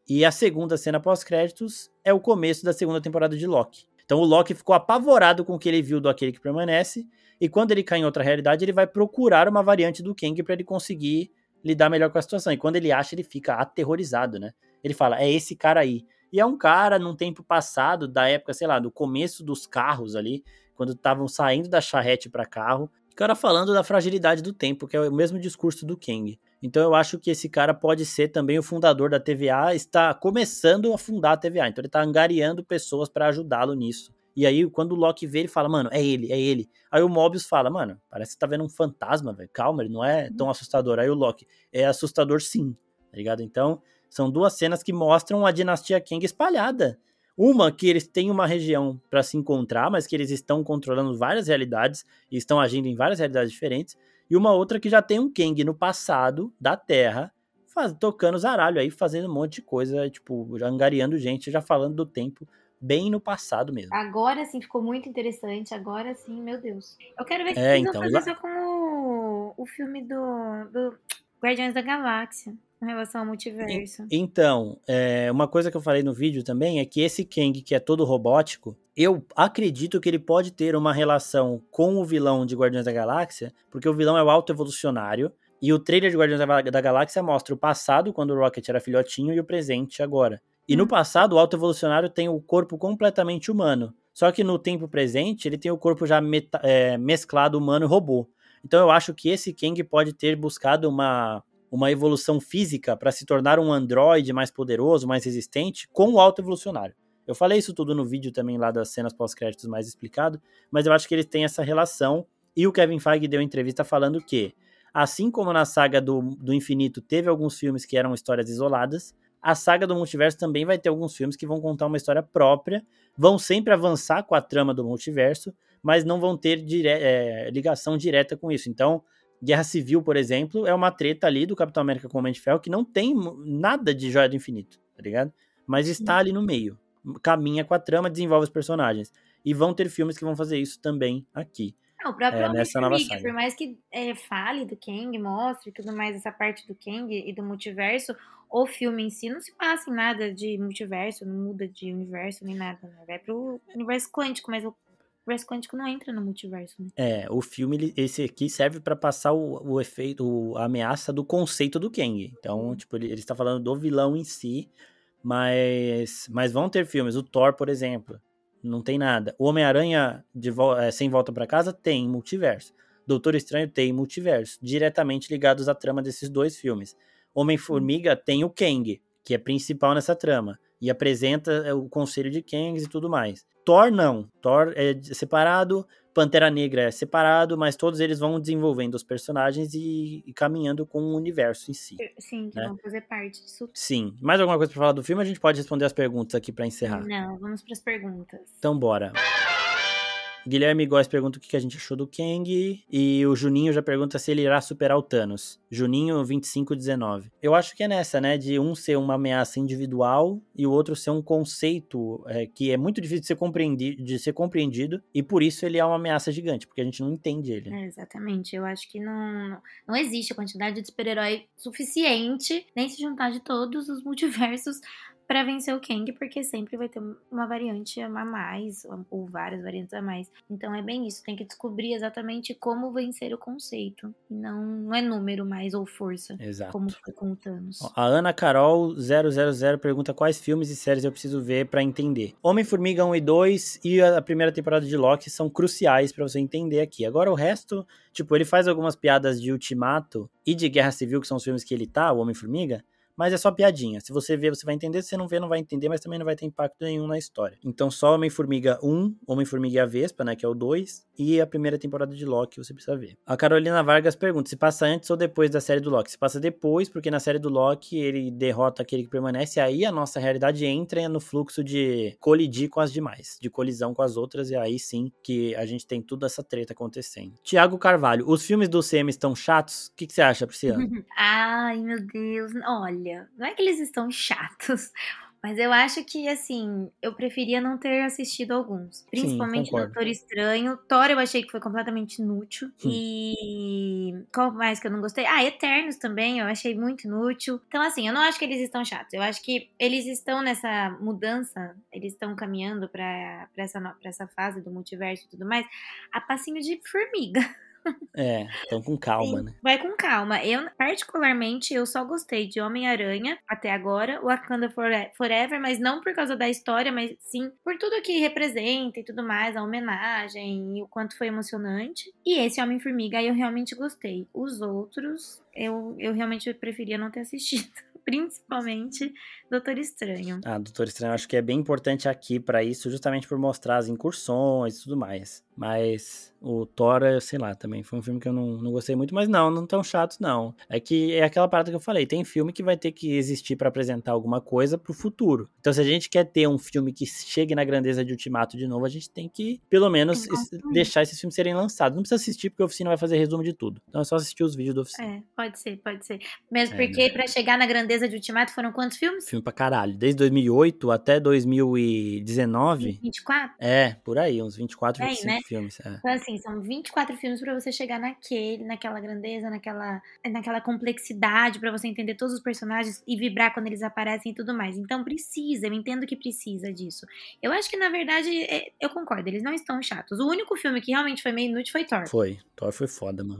E a segunda cena pós-créditos é o começo da segunda temporada de Loki. Então, o Loki ficou apavorado com o que ele viu do Aquele que Permanece, e quando ele cai em outra realidade, ele vai procurar uma variante do Kang para ele conseguir lidar melhor com a situação. E quando ele acha, ele fica aterrorizado, né? Ele fala: é esse cara aí. E é um cara num tempo passado, da época, sei lá, do começo dos carros ali, quando estavam saindo da charrete para carro, o cara falando da fragilidade do tempo, que é o mesmo discurso do Kang. Então eu acho que esse cara pode ser também o fundador da TVA, está começando a fundar a TVA, então ele está angariando pessoas para ajudá-lo nisso. E aí, quando o Loki vê, ele fala, mano, é ele, é ele. Aí o Mobius fala, mano, parece que tá vendo um fantasma, velho. Calma, ele não é tão assustador. Aí o Loki, é assustador sim, tá ligado? Então, são duas cenas que mostram a dinastia Kang espalhada. Uma que eles têm uma região para se encontrar, mas que eles estão controlando várias realidades e estão agindo em várias realidades diferentes. E uma outra que já tem um Kang no passado da Terra, faz, tocando zaralho aí, fazendo um monte de coisa, tipo, angariando gente, já falando do tempo bem no passado mesmo. Agora sim ficou muito interessante. Agora sim, meu Deus. Eu quero ver o é, que então, fazer lá... isso com o, o filme do, do Guardiões da Galáxia em relação ao multiverso. Então, é, uma coisa que eu falei no vídeo também é que esse Kang, que é todo robótico, eu acredito que ele pode ter uma relação com o vilão de Guardiões da Galáxia, porque o vilão é o alto evolucionário, e o trailer de Guardiões da Galáxia mostra o passado, quando o Rocket era filhotinho, e o presente agora. E no hum. passado, o alto evolucionário tem o corpo completamente humano. Só que no tempo presente, ele tem o corpo já é, mesclado humano e robô. Então eu acho que esse Kang pode ter buscado uma uma evolução física para se tornar um androide mais poderoso, mais resistente, com o alto evolucionário. Eu falei isso tudo no vídeo também lá das cenas pós-créditos mais explicado, mas eu acho que eles têm essa relação. E o Kevin Feige deu entrevista falando que, assim como na saga do, do infinito teve alguns filmes que eram histórias isoladas, a saga do multiverso também vai ter alguns filmes que vão contar uma história própria, vão sempre avançar com a trama do multiverso, mas não vão ter dire é, ligação direta com isso. Então, Guerra Civil, por exemplo, é uma treta ali do Capitão América com o Homem de Ferro que não tem nada de Joia do Infinito, tá ligado? Mas está ali no meio. Caminha com a trama, desenvolve os personagens. E vão ter filmes que vão fazer isso também aqui. Não, o próprio é, nessa nova saga. Por mais que é, fale do Kang, mostre tudo mais, essa parte do Kang e do multiverso, o filme em si não se passa em nada de multiverso, não muda de universo nem nada, né? Vai pro universo quântico, mas o universo quântico não entra no multiverso, né? É, o filme, esse aqui serve para passar o, o efeito, a ameaça do conceito do Kang. Então, tipo, ele, ele está falando do vilão em si, mas, mas vão ter filmes. O Thor, por exemplo, não tem nada. O Homem-Aranha é, Sem Volta para Casa tem multiverso. Doutor Estranho tem multiverso, diretamente ligados à trama desses dois filmes. Homem-Formiga tem o Kang, que é principal nessa trama, e apresenta é, o conselho de Kangs e tudo mais. Thor não. Thor é separado, Pantera Negra é separado, mas todos eles vão desenvolvendo os personagens e, e caminhando com o universo em si. Sim, que né? vão fazer parte disso. Sim. Mais alguma coisa para falar do filme? A gente pode responder as perguntas aqui para encerrar. Não, vamos para as perguntas. Então bora. Guilherme Góes pergunta o que a gente achou do Kang. E o Juninho já pergunta se ele irá superar o Thanos. Juninho 2519. Eu acho que é nessa, né? De um ser uma ameaça individual e o outro ser um conceito é, que é muito difícil de ser, compreendido, de ser compreendido. E por isso ele é uma ameaça gigante, porque a gente não entende ele. É, exatamente. Eu acho que não, não existe a quantidade de super-herói suficiente, nem se juntar de todos os multiversos para vencer o Kang, porque sempre vai ter uma variante a mais, ou várias variantes a mais. Então é bem isso, tem que descobrir exatamente como vencer o conceito. Não, não é número mais ou força. Exato. Como foi com o Thanos. A Ana Carol 000 pergunta quais filmes e séries eu preciso ver para entender. Homem-Formiga 1 e 2 e a primeira temporada de Loki são cruciais para você entender aqui. Agora o resto, tipo, ele faz algumas piadas de Ultimato e de Guerra Civil, que são os filmes que ele tá, o Homem-Formiga mas é só piadinha. Se você ver, você vai entender. Se você não ver, não vai entender, mas também não vai ter impacto nenhum na história. Então, só Homem-Formiga 1, Homem-Formiga e a Vespa, né, que é o 2, e a primeira temporada de Loki você precisa ver. A Carolina Vargas pergunta se passa antes ou depois da série do Loki. Se passa depois, porque na série do Loki ele derrota aquele que permanece, aí a nossa realidade entra no fluxo de colidir com as demais, de colisão com as outras, e aí sim que a gente tem toda essa treta acontecendo. Tiago Carvalho, os filmes do CM estão chatos? O que, que você acha, Priscila? Ai, meu Deus, olha olha, não é que eles estão chatos, mas eu acho que, assim, eu preferia não ter assistido alguns. Principalmente Sim, Doutor Estranho. Thor eu achei que foi completamente inútil. E. Qual mais que eu não gostei? Ah, Eternos também, eu achei muito inútil. Então, assim, eu não acho que eles estão chatos. Eu acho que eles estão nessa mudança, eles estão caminhando para essa, pra essa fase do multiverso e tudo mais, a passinho de formiga. É, então com calma, Sim, né? Vai com calma. Eu, particularmente, eu só gostei de Homem-Aranha até agora, Wakanda Forever, mas não por causa da história, mas sim por tudo que representa e tudo mais, a homenagem e o quanto foi emocionante. E esse Homem-Formiga eu realmente gostei. Os outros, eu, eu realmente preferia não ter assistido. Principalmente Doutor Estranho. Ah, Doutor Estranho acho que é bem importante aqui para isso, justamente por mostrar as incursões e tudo mais. Mas o Thor, sei lá, também foi um filme que eu não, não gostei muito, mas não, não tão chatos, não. É que é aquela parada que eu falei, tem filme que vai ter que existir para apresentar alguma coisa pro futuro. Então, se a gente quer ter um filme que chegue na grandeza de Ultimato de novo, a gente tem que, pelo menos, deixar esses filmes serem lançados. Não precisa assistir, porque a oficina vai fazer resumo de tudo. Então é só assistir os vídeos da oficina. É, pode ser, pode ser. Mesmo é, porque, né? para chegar na grandeza de Ultimato, foram quantos filmes? Filme pra caralho. Desde 2008 até 2019. 24? É, por aí, uns 24, 25 é, né? Filmes. É. Então, assim, são 24 filmes para você chegar naquele, naquela grandeza, naquela, naquela complexidade, para você entender todos os personagens e vibrar quando eles aparecem e tudo mais. Então, precisa, eu entendo que precisa disso. Eu acho que, na verdade, é, eu concordo, eles não estão chatos. O único filme que realmente foi meio inútil foi Thor. Foi. Thor foi foda, mano.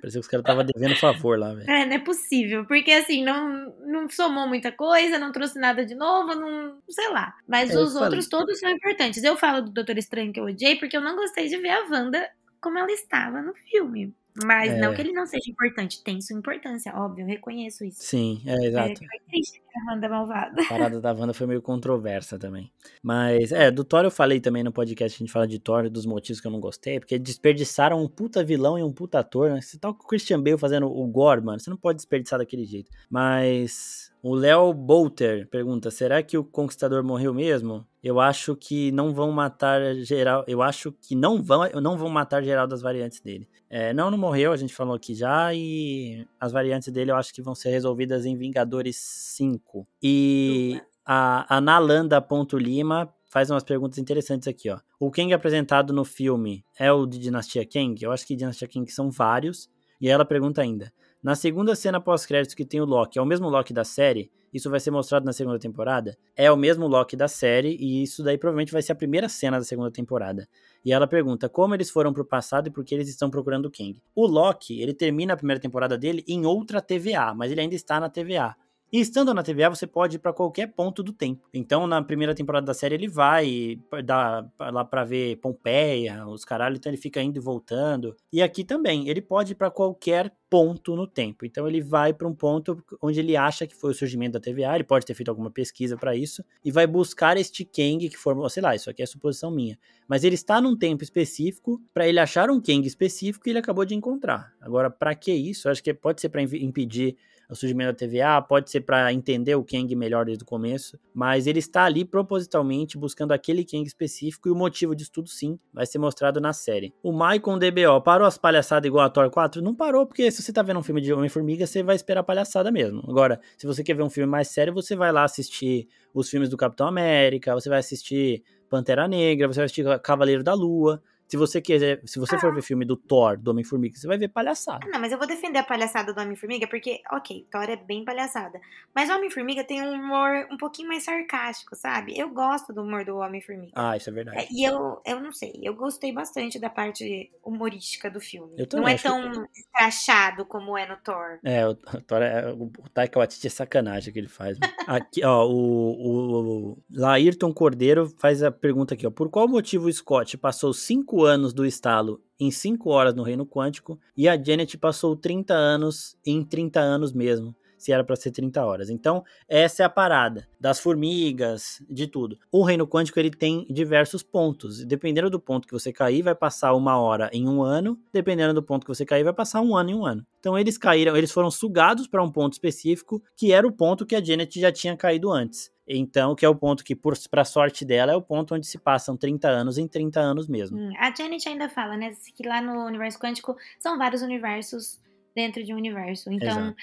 Parecia que os caras estavam devendo favor lá, velho. É, não é possível. Porque, assim, não, não somou muita coisa, não trouxe nada de novo, não. sei lá. Mas é, os outros todos são importantes. Eu falo do Doutor Estranho que eu odiei porque eu não gostei de ver a Wanda como ela estava no filme. Mas é. não que ele não seja importante, tem sua importância, óbvio, eu reconheço isso. Sim, é exato. É, foi triste a Wanda malvada. A parada da Wanda foi meio controversa também. Mas, é, do Thor eu falei também no podcast, a gente fala de Thor, dos motivos que eu não gostei, porque desperdiçaram um puta vilão e um puta ator, né? Você tá com o Christian Bale fazendo o Gore, mano, você não pode desperdiçar daquele jeito. Mas o Léo Bolter pergunta: será que o Conquistador morreu mesmo? Eu acho que não vão matar geral. Eu acho que não vão, não vão matar geral das variantes dele. É, não, não morreu, a gente falou aqui já. E as variantes dele eu acho que vão ser resolvidas em Vingadores 5. E a, a Nalanda.lima faz umas perguntas interessantes aqui, ó. O Kang apresentado no filme é o de Dinastia Kang? Eu acho que Dinastia Kang são vários. E ela pergunta ainda: na segunda cena pós-créditos que tem o Loki, é o mesmo Loki da série? Isso vai ser mostrado na segunda temporada? É o mesmo Loki da série e isso daí provavelmente vai ser a primeira cena da segunda temporada. E ela pergunta como eles foram pro passado e por que eles estão procurando o Kang. O Loki, ele termina a primeira temporada dele em outra TVA, mas ele ainda está na TVA. E estando na TVA, você pode ir para qualquer ponto do tempo. Então, na primeira temporada da série, ele vai dá lá para ver Pompeia, os caralho, então ele fica indo e voltando. E aqui também, ele pode ir para qualquer ponto no tempo. Então, ele vai para um ponto onde ele acha que foi o surgimento da TVA, ele pode ter feito alguma pesquisa para isso, e vai buscar este Kang que formou, sei lá, isso aqui é suposição minha. Mas ele está num tempo específico para ele achar um Kang específico que ele acabou de encontrar. Agora, para que isso? Eu acho que pode ser para impedir o surgimento da TVA, pode ser para entender o Kang melhor desde o começo, mas ele está ali propositalmente buscando aquele Kang específico e o motivo disso tudo sim vai ser mostrado na série. O Maicon DBO parou as palhaçadas igual a Thor 4? Não parou, porque se você tá vendo um filme de Homem-Formiga, você vai esperar palhaçada mesmo. Agora, se você quer ver um filme mais sério, você vai lá assistir os filmes do Capitão América, você vai assistir Pantera Negra, você vai assistir Cavaleiro da Lua. Se você quiser, se você ah. for ver filme do Thor, do Homem-Formiga, você vai ver palhaçada. Não, mas eu vou defender a palhaçada do Homem-Formiga, porque, ok, Thor é bem palhaçada. Mas o Homem-Formiga tem um humor um pouquinho mais sarcástico, sabe? Eu gosto do humor do Homem-Formiga. Ah, isso é verdade. É, e eu, eu não sei, eu gostei bastante da parte humorística do filme. Eu não é tão que... escrachado como é no Thor. É, o, o Thor é. O Taika Waititi é sacanagem que ele faz. Né? aqui, ó, o, o, o Laírton Cordeiro faz a pergunta aqui, ó. Por qual motivo o Scott passou cinco anos do estalo em 5 horas no reino quântico e a Janet passou 30 anos em 30 anos mesmo se era para ser 30 horas. Então, essa é a parada das formigas, de tudo. O reino quântico ele tem diversos pontos. Dependendo do ponto que você cair, vai passar uma hora em um ano. Dependendo do ponto que você cair, vai passar um ano em um ano. Então eles caíram, eles foram sugados para um ponto específico, que era o ponto que a Janet já tinha caído antes. Então, que é o ponto que, para sorte dela, é o ponto onde se passam 30 anos em 30 anos mesmo. Hum, a Janet ainda fala, né, que lá no universo quântico são vários universos dentro de um universo. Então,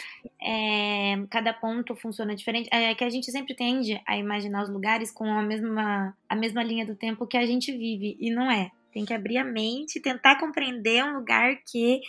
é, cada ponto funciona diferente. É que a gente sempre tende a imaginar os lugares com a mesma, a mesma linha do tempo que a gente vive, e não é. Tem que abrir a mente, tentar compreender um lugar que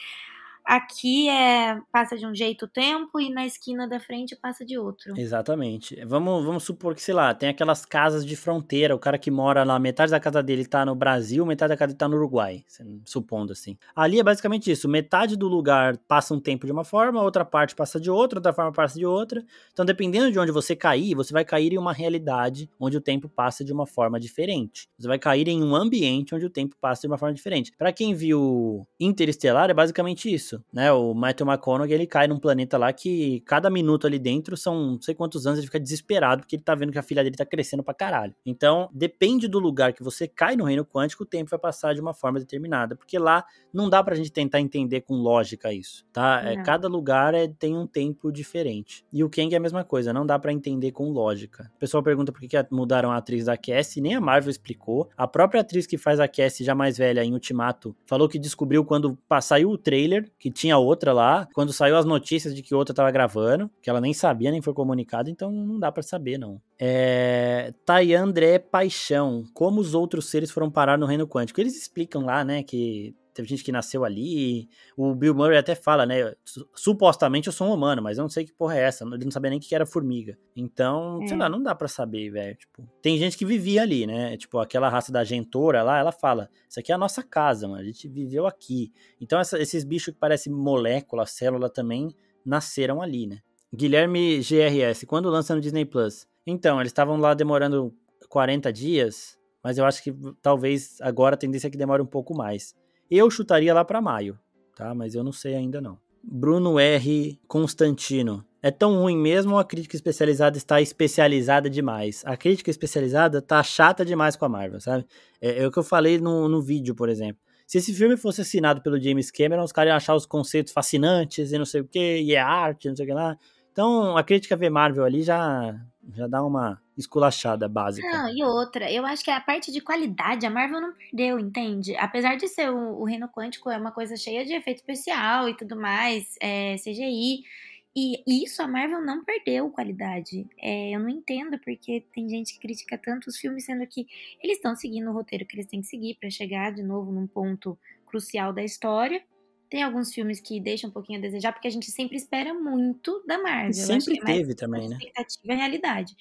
aqui é passa de um jeito o tempo e na esquina da frente passa de outro. Exatamente. Vamos, vamos supor que, sei lá, tem aquelas casas de fronteira, o cara que mora lá, metade da casa dele tá no Brasil, metade da casa dele tá no Uruguai, supondo assim. Ali é basicamente isso, metade do lugar passa um tempo de uma forma, outra parte passa de outra, outra forma passa de outra. Então, dependendo de onde você cair, você vai cair em uma realidade onde o tempo passa de uma forma diferente. Você vai cair em um ambiente onde o tempo passa de uma forma diferente. Para quem viu Interestelar, é basicamente isso né? O Matthew McConaughey, ele cai num planeta lá que cada minuto ali dentro são não sei quantos anos, ele fica desesperado porque ele tá vendo que a filha dele tá crescendo pra caralho. Então, depende do lugar que você cai no reino quântico, o tempo vai passar de uma forma determinada, porque lá não dá pra gente tentar entender com lógica isso, tá? É, cada lugar é, tem um tempo diferente. E o Kang é a mesma coisa, não dá para entender com lógica. O pessoal pergunta por que, que mudaram a atriz da Cassie, nem a Marvel explicou. A própria atriz que faz a Cassie já mais velha em Ultimato falou que descobriu quando saiu o trailer, que tinha outra lá. Quando saiu as notícias de que outra tava gravando, que ela nem sabia, nem foi comunicada, então não dá para saber, não. É... André Paixão. Como os outros seres foram parar no reino quântico? Eles explicam lá, né, que teve gente que nasceu ali. O Bill Murray até fala, né? Supostamente eu sou um humano, mas eu não sei que porra é essa. Ele não sabia nem que era formiga. Então, é. sei lá, não dá para saber, velho. Tipo, tem gente que vivia ali, né? Tipo, aquela raça da gentora lá, ela fala: Isso aqui é a nossa casa, mano. A gente viveu aqui. Então, essa, esses bichos que parecem molécula, célula também, nasceram ali, né? Guilherme GRS, quando lança no Disney Plus? Então, eles estavam lá demorando 40 dias, mas eu acho que talvez agora a tendência é que demore um pouco mais. Eu chutaria lá para maio, tá? Mas eu não sei ainda não. Bruno R. Constantino. É tão ruim mesmo ou a crítica especializada está especializada demais? A crítica especializada tá chata demais com a Marvel, sabe? É, é o que eu falei no, no vídeo, por exemplo. Se esse filme fosse assinado pelo James Cameron, os caras iam achar os conceitos fascinantes e não sei o que, e é arte, não sei o que lá. Então, a crítica ver Marvel ali já, já dá uma esculachada básica. Não, e outra, eu acho que a parte de qualidade a Marvel não perdeu, entende? Apesar de ser o, o Reino Quântico é uma coisa cheia de efeito especial e tudo mais, é, CGI. E isso a Marvel não perdeu qualidade. É, eu não entendo porque tem gente que critica tanto os filmes, sendo que eles estão seguindo o roteiro que eles têm que seguir para chegar de novo num ponto crucial da história. Tem alguns filmes que deixam um pouquinho a desejar, porque a gente sempre espera muito da Marvel. sempre teve também, né? Expectativa e realidade.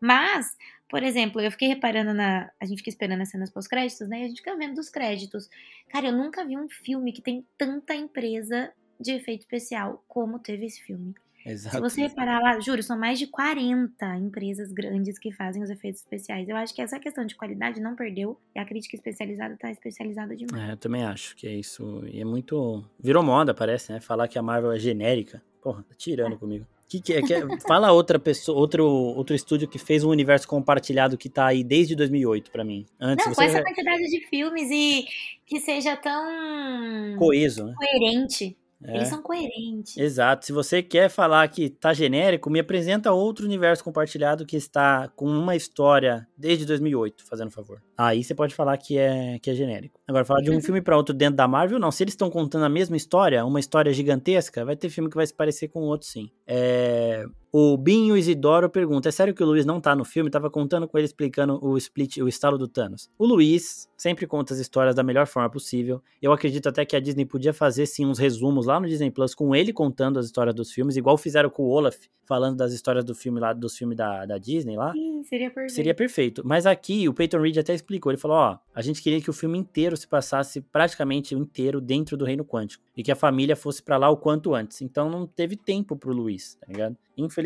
Mas, por exemplo, eu fiquei reparando na. A gente fica esperando as cenas pós-créditos, né? E a gente fica vendo os créditos. Cara, eu nunca vi um filme que tem tanta empresa de efeito especial como teve esse filme. Exato. Se você reparar lá, juro, são mais de 40 empresas grandes que fazem os efeitos especiais. Eu acho que essa questão de qualidade não perdeu e a crítica especializada tá especializada demais. É, eu também acho que é isso. E é muito. Virou moda, parece, né? Falar que a Marvel é genérica. Porra, tá tirando é. comigo. Que que é, que é, fala outra pessoa, outro, outro estúdio que fez um universo compartilhado que tá aí desde 2008 para mim. Antes Não, com essa quantidade de filmes e que seja tão coeso, né? coerente. É. Eles são coerentes. Exato. Se você quer falar que tá genérico, me apresenta outro universo compartilhado que está com uma história desde 2008, fazendo favor. Aí você pode falar que é, que é genérico. Agora, falar de um filme para outro dentro da Marvel, não. Se eles estão contando a mesma história, uma história gigantesca, vai ter filme que vai se parecer com o outro, sim. É... O Binho Isidoro pergunta: é sério que o Luiz não tá no filme? Tava contando com ele explicando o split, o estalo do Thanos. O Luiz sempre conta as histórias da melhor forma possível. Eu acredito até que a Disney podia fazer sim uns resumos lá no Disney Plus com ele contando as histórias dos filmes, igual fizeram com o Olaf, falando das histórias do filme lá, dos filmes da, da Disney lá. Sim, seria perfeito. Seria perfeito. Mas aqui o Peyton Reed até explicou: ele falou, ó, a gente queria que o filme inteiro se passasse praticamente inteiro dentro do Reino Quântico e que a família fosse para lá o quanto antes. Então não teve tempo pro Luiz, tá ligado? Infelizmente,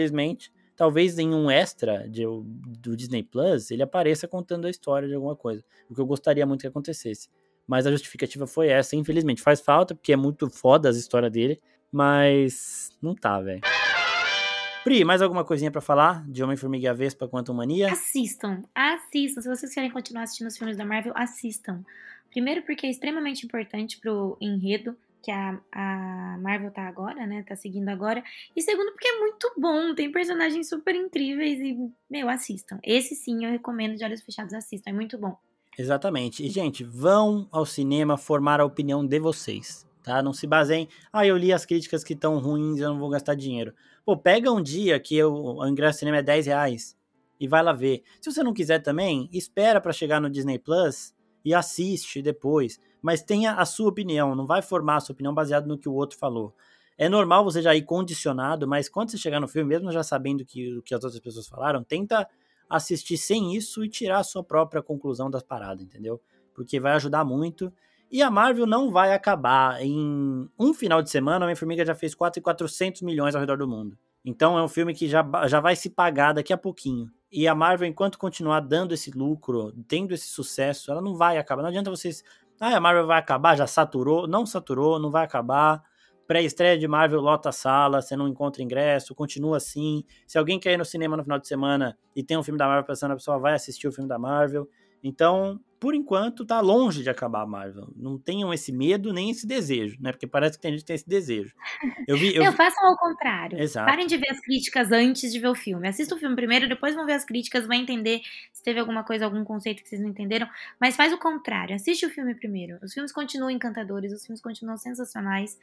talvez em um extra de, do Disney Plus ele apareça contando a história de alguma coisa, o que eu gostaria muito que acontecesse. Mas a justificativa foi essa, infelizmente. Faz falta, porque é muito foda as histórias dele, mas não tá, velho. Pri, mais alguma coisinha para falar de Homem-Formiga Vespa quanto Mania? Assistam, assistam. Se vocês querem continuar assistindo os filmes da Marvel, assistam. Primeiro porque é extremamente importante pro enredo que a, a Marvel tá agora, né? Tá seguindo agora. E segundo, porque é muito bom. Tem personagens super incríveis e, meu, assistam. Esse sim eu recomendo de olhos fechados, assistam. É muito bom. Exatamente. E, gente, vão ao cinema formar a opinião de vocês, tá? Não se baseiem. Ah, eu li as críticas que estão ruins, eu não vou gastar dinheiro. Pô, pega um dia que eu, o ingresso cinema é 10 reais e vai lá ver. Se você não quiser também, espera para chegar no Disney Plus e assiste depois. Mas tenha a sua opinião, não vai formar a sua opinião baseado no que o outro falou. É normal você já ir condicionado, mas quando você chegar no filme, mesmo já sabendo que, o que as outras pessoas falaram, tenta assistir sem isso e tirar a sua própria conclusão das paradas, entendeu? Porque vai ajudar muito. E a Marvel não vai acabar. Em um final de semana, a Homem-Formiga já fez 4,400 milhões ao redor do mundo. Então é um filme que já, já vai se pagar daqui a pouquinho. E a Marvel, enquanto continuar dando esse lucro, tendo esse sucesso, ela não vai acabar. Não adianta vocês. Ah, a Marvel vai acabar, já saturou. Não saturou, não vai acabar. Pré-estreia de Marvel lota a sala, você não encontra ingresso, continua assim. Se alguém quer ir no cinema no final de semana e tem um filme da Marvel passando, a pessoa vai assistir o filme da Marvel. Então, por enquanto, tá longe de acabar a Marvel. Não tenham esse medo nem esse desejo, né? Porque parece que tem gente que tem esse desejo. Eu vi. Eu... eu faço ao contrário. Exato. Parem de ver as críticas antes de ver o filme. Assista o filme primeiro, depois vão ver as críticas, vai entender se teve alguma coisa, algum conceito que vocês não entenderam. Mas faz o contrário. Assiste o filme primeiro. Os filmes continuam encantadores, os filmes continuam sensacionais.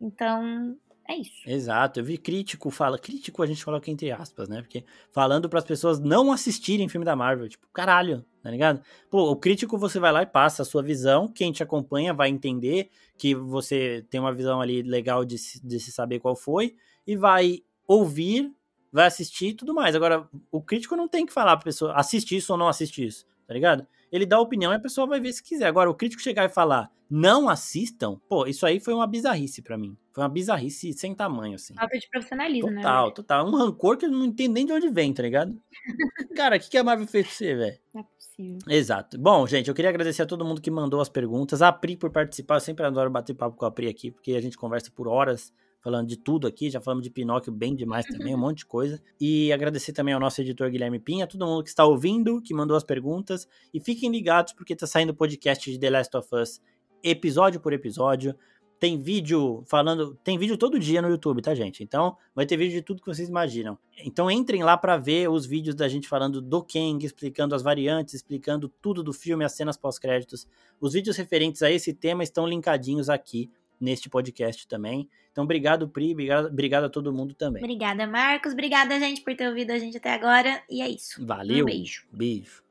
Então, é isso. Exato. Eu vi crítico fala, crítico a gente coloca entre aspas, né? Porque falando para as pessoas não assistirem filme da Marvel, tipo, caralho, tá ligado? Pô, o crítico você vai lá e passa a sua visão, quem te acompanha vai entender que você tem uma visão ali legal de, de se saber qual foi e vai ouvir, vai assistir e tudo mais. Agora, o crítico não tem que falar pra pessoa assistir isso ou não assistir isso, tá ligado? Ele dá a opinião e a pessoa vai ver se quiser. Agora, o crítico chegar e falar não assistam, pô, isso aí foi uma bizarrice para mim. Foi uma bizarrice sem tamanho, assim. Falta de profissionalismo, total, né? Total, total. Um rancor que eu não entendo nem de onde vem, tá ligado? Cara, o que, que a Marvel fez pra você, velho? Não é possível. Exato. Bom, gente, eu queria agradecer a todo mundo que mandou as perguntas. A Pri por participar. Eu sempre adoro bater papo com a Pri aqui, porque a gente conversa por horas falando de tudo aqui, já falamos de Pinóquio bem demais também, um monte de coisa. E agradecer também ao nosso editor Guilherme Pinha, todo mundo que está ouvindo, que mandou as perguntas. E fiquem ligados, porque tá saindo o podcast de The Last of Us episódio por episódio. Tem vídeo falando, tem vídeo todo dia no YouTube, tá, gente? Então, vai ter vídeo de tudo que vocês imaginam. Então, entrem lá para ver os vídeos da gente falando do Kang, explicando as variantes, explicando tudo do filme, as cenas pós-créditos. Os vídeos referentes a esse tema estão linkadinhos aqui neste podcast também. Então, obrigado, Pri, obrigado, obrigado a todo mundo também. Obrigada, Marcos. Obrigada, gente, por ter ouvido a gente até agora. E é isso. Valeu. Um beijo. Beijo.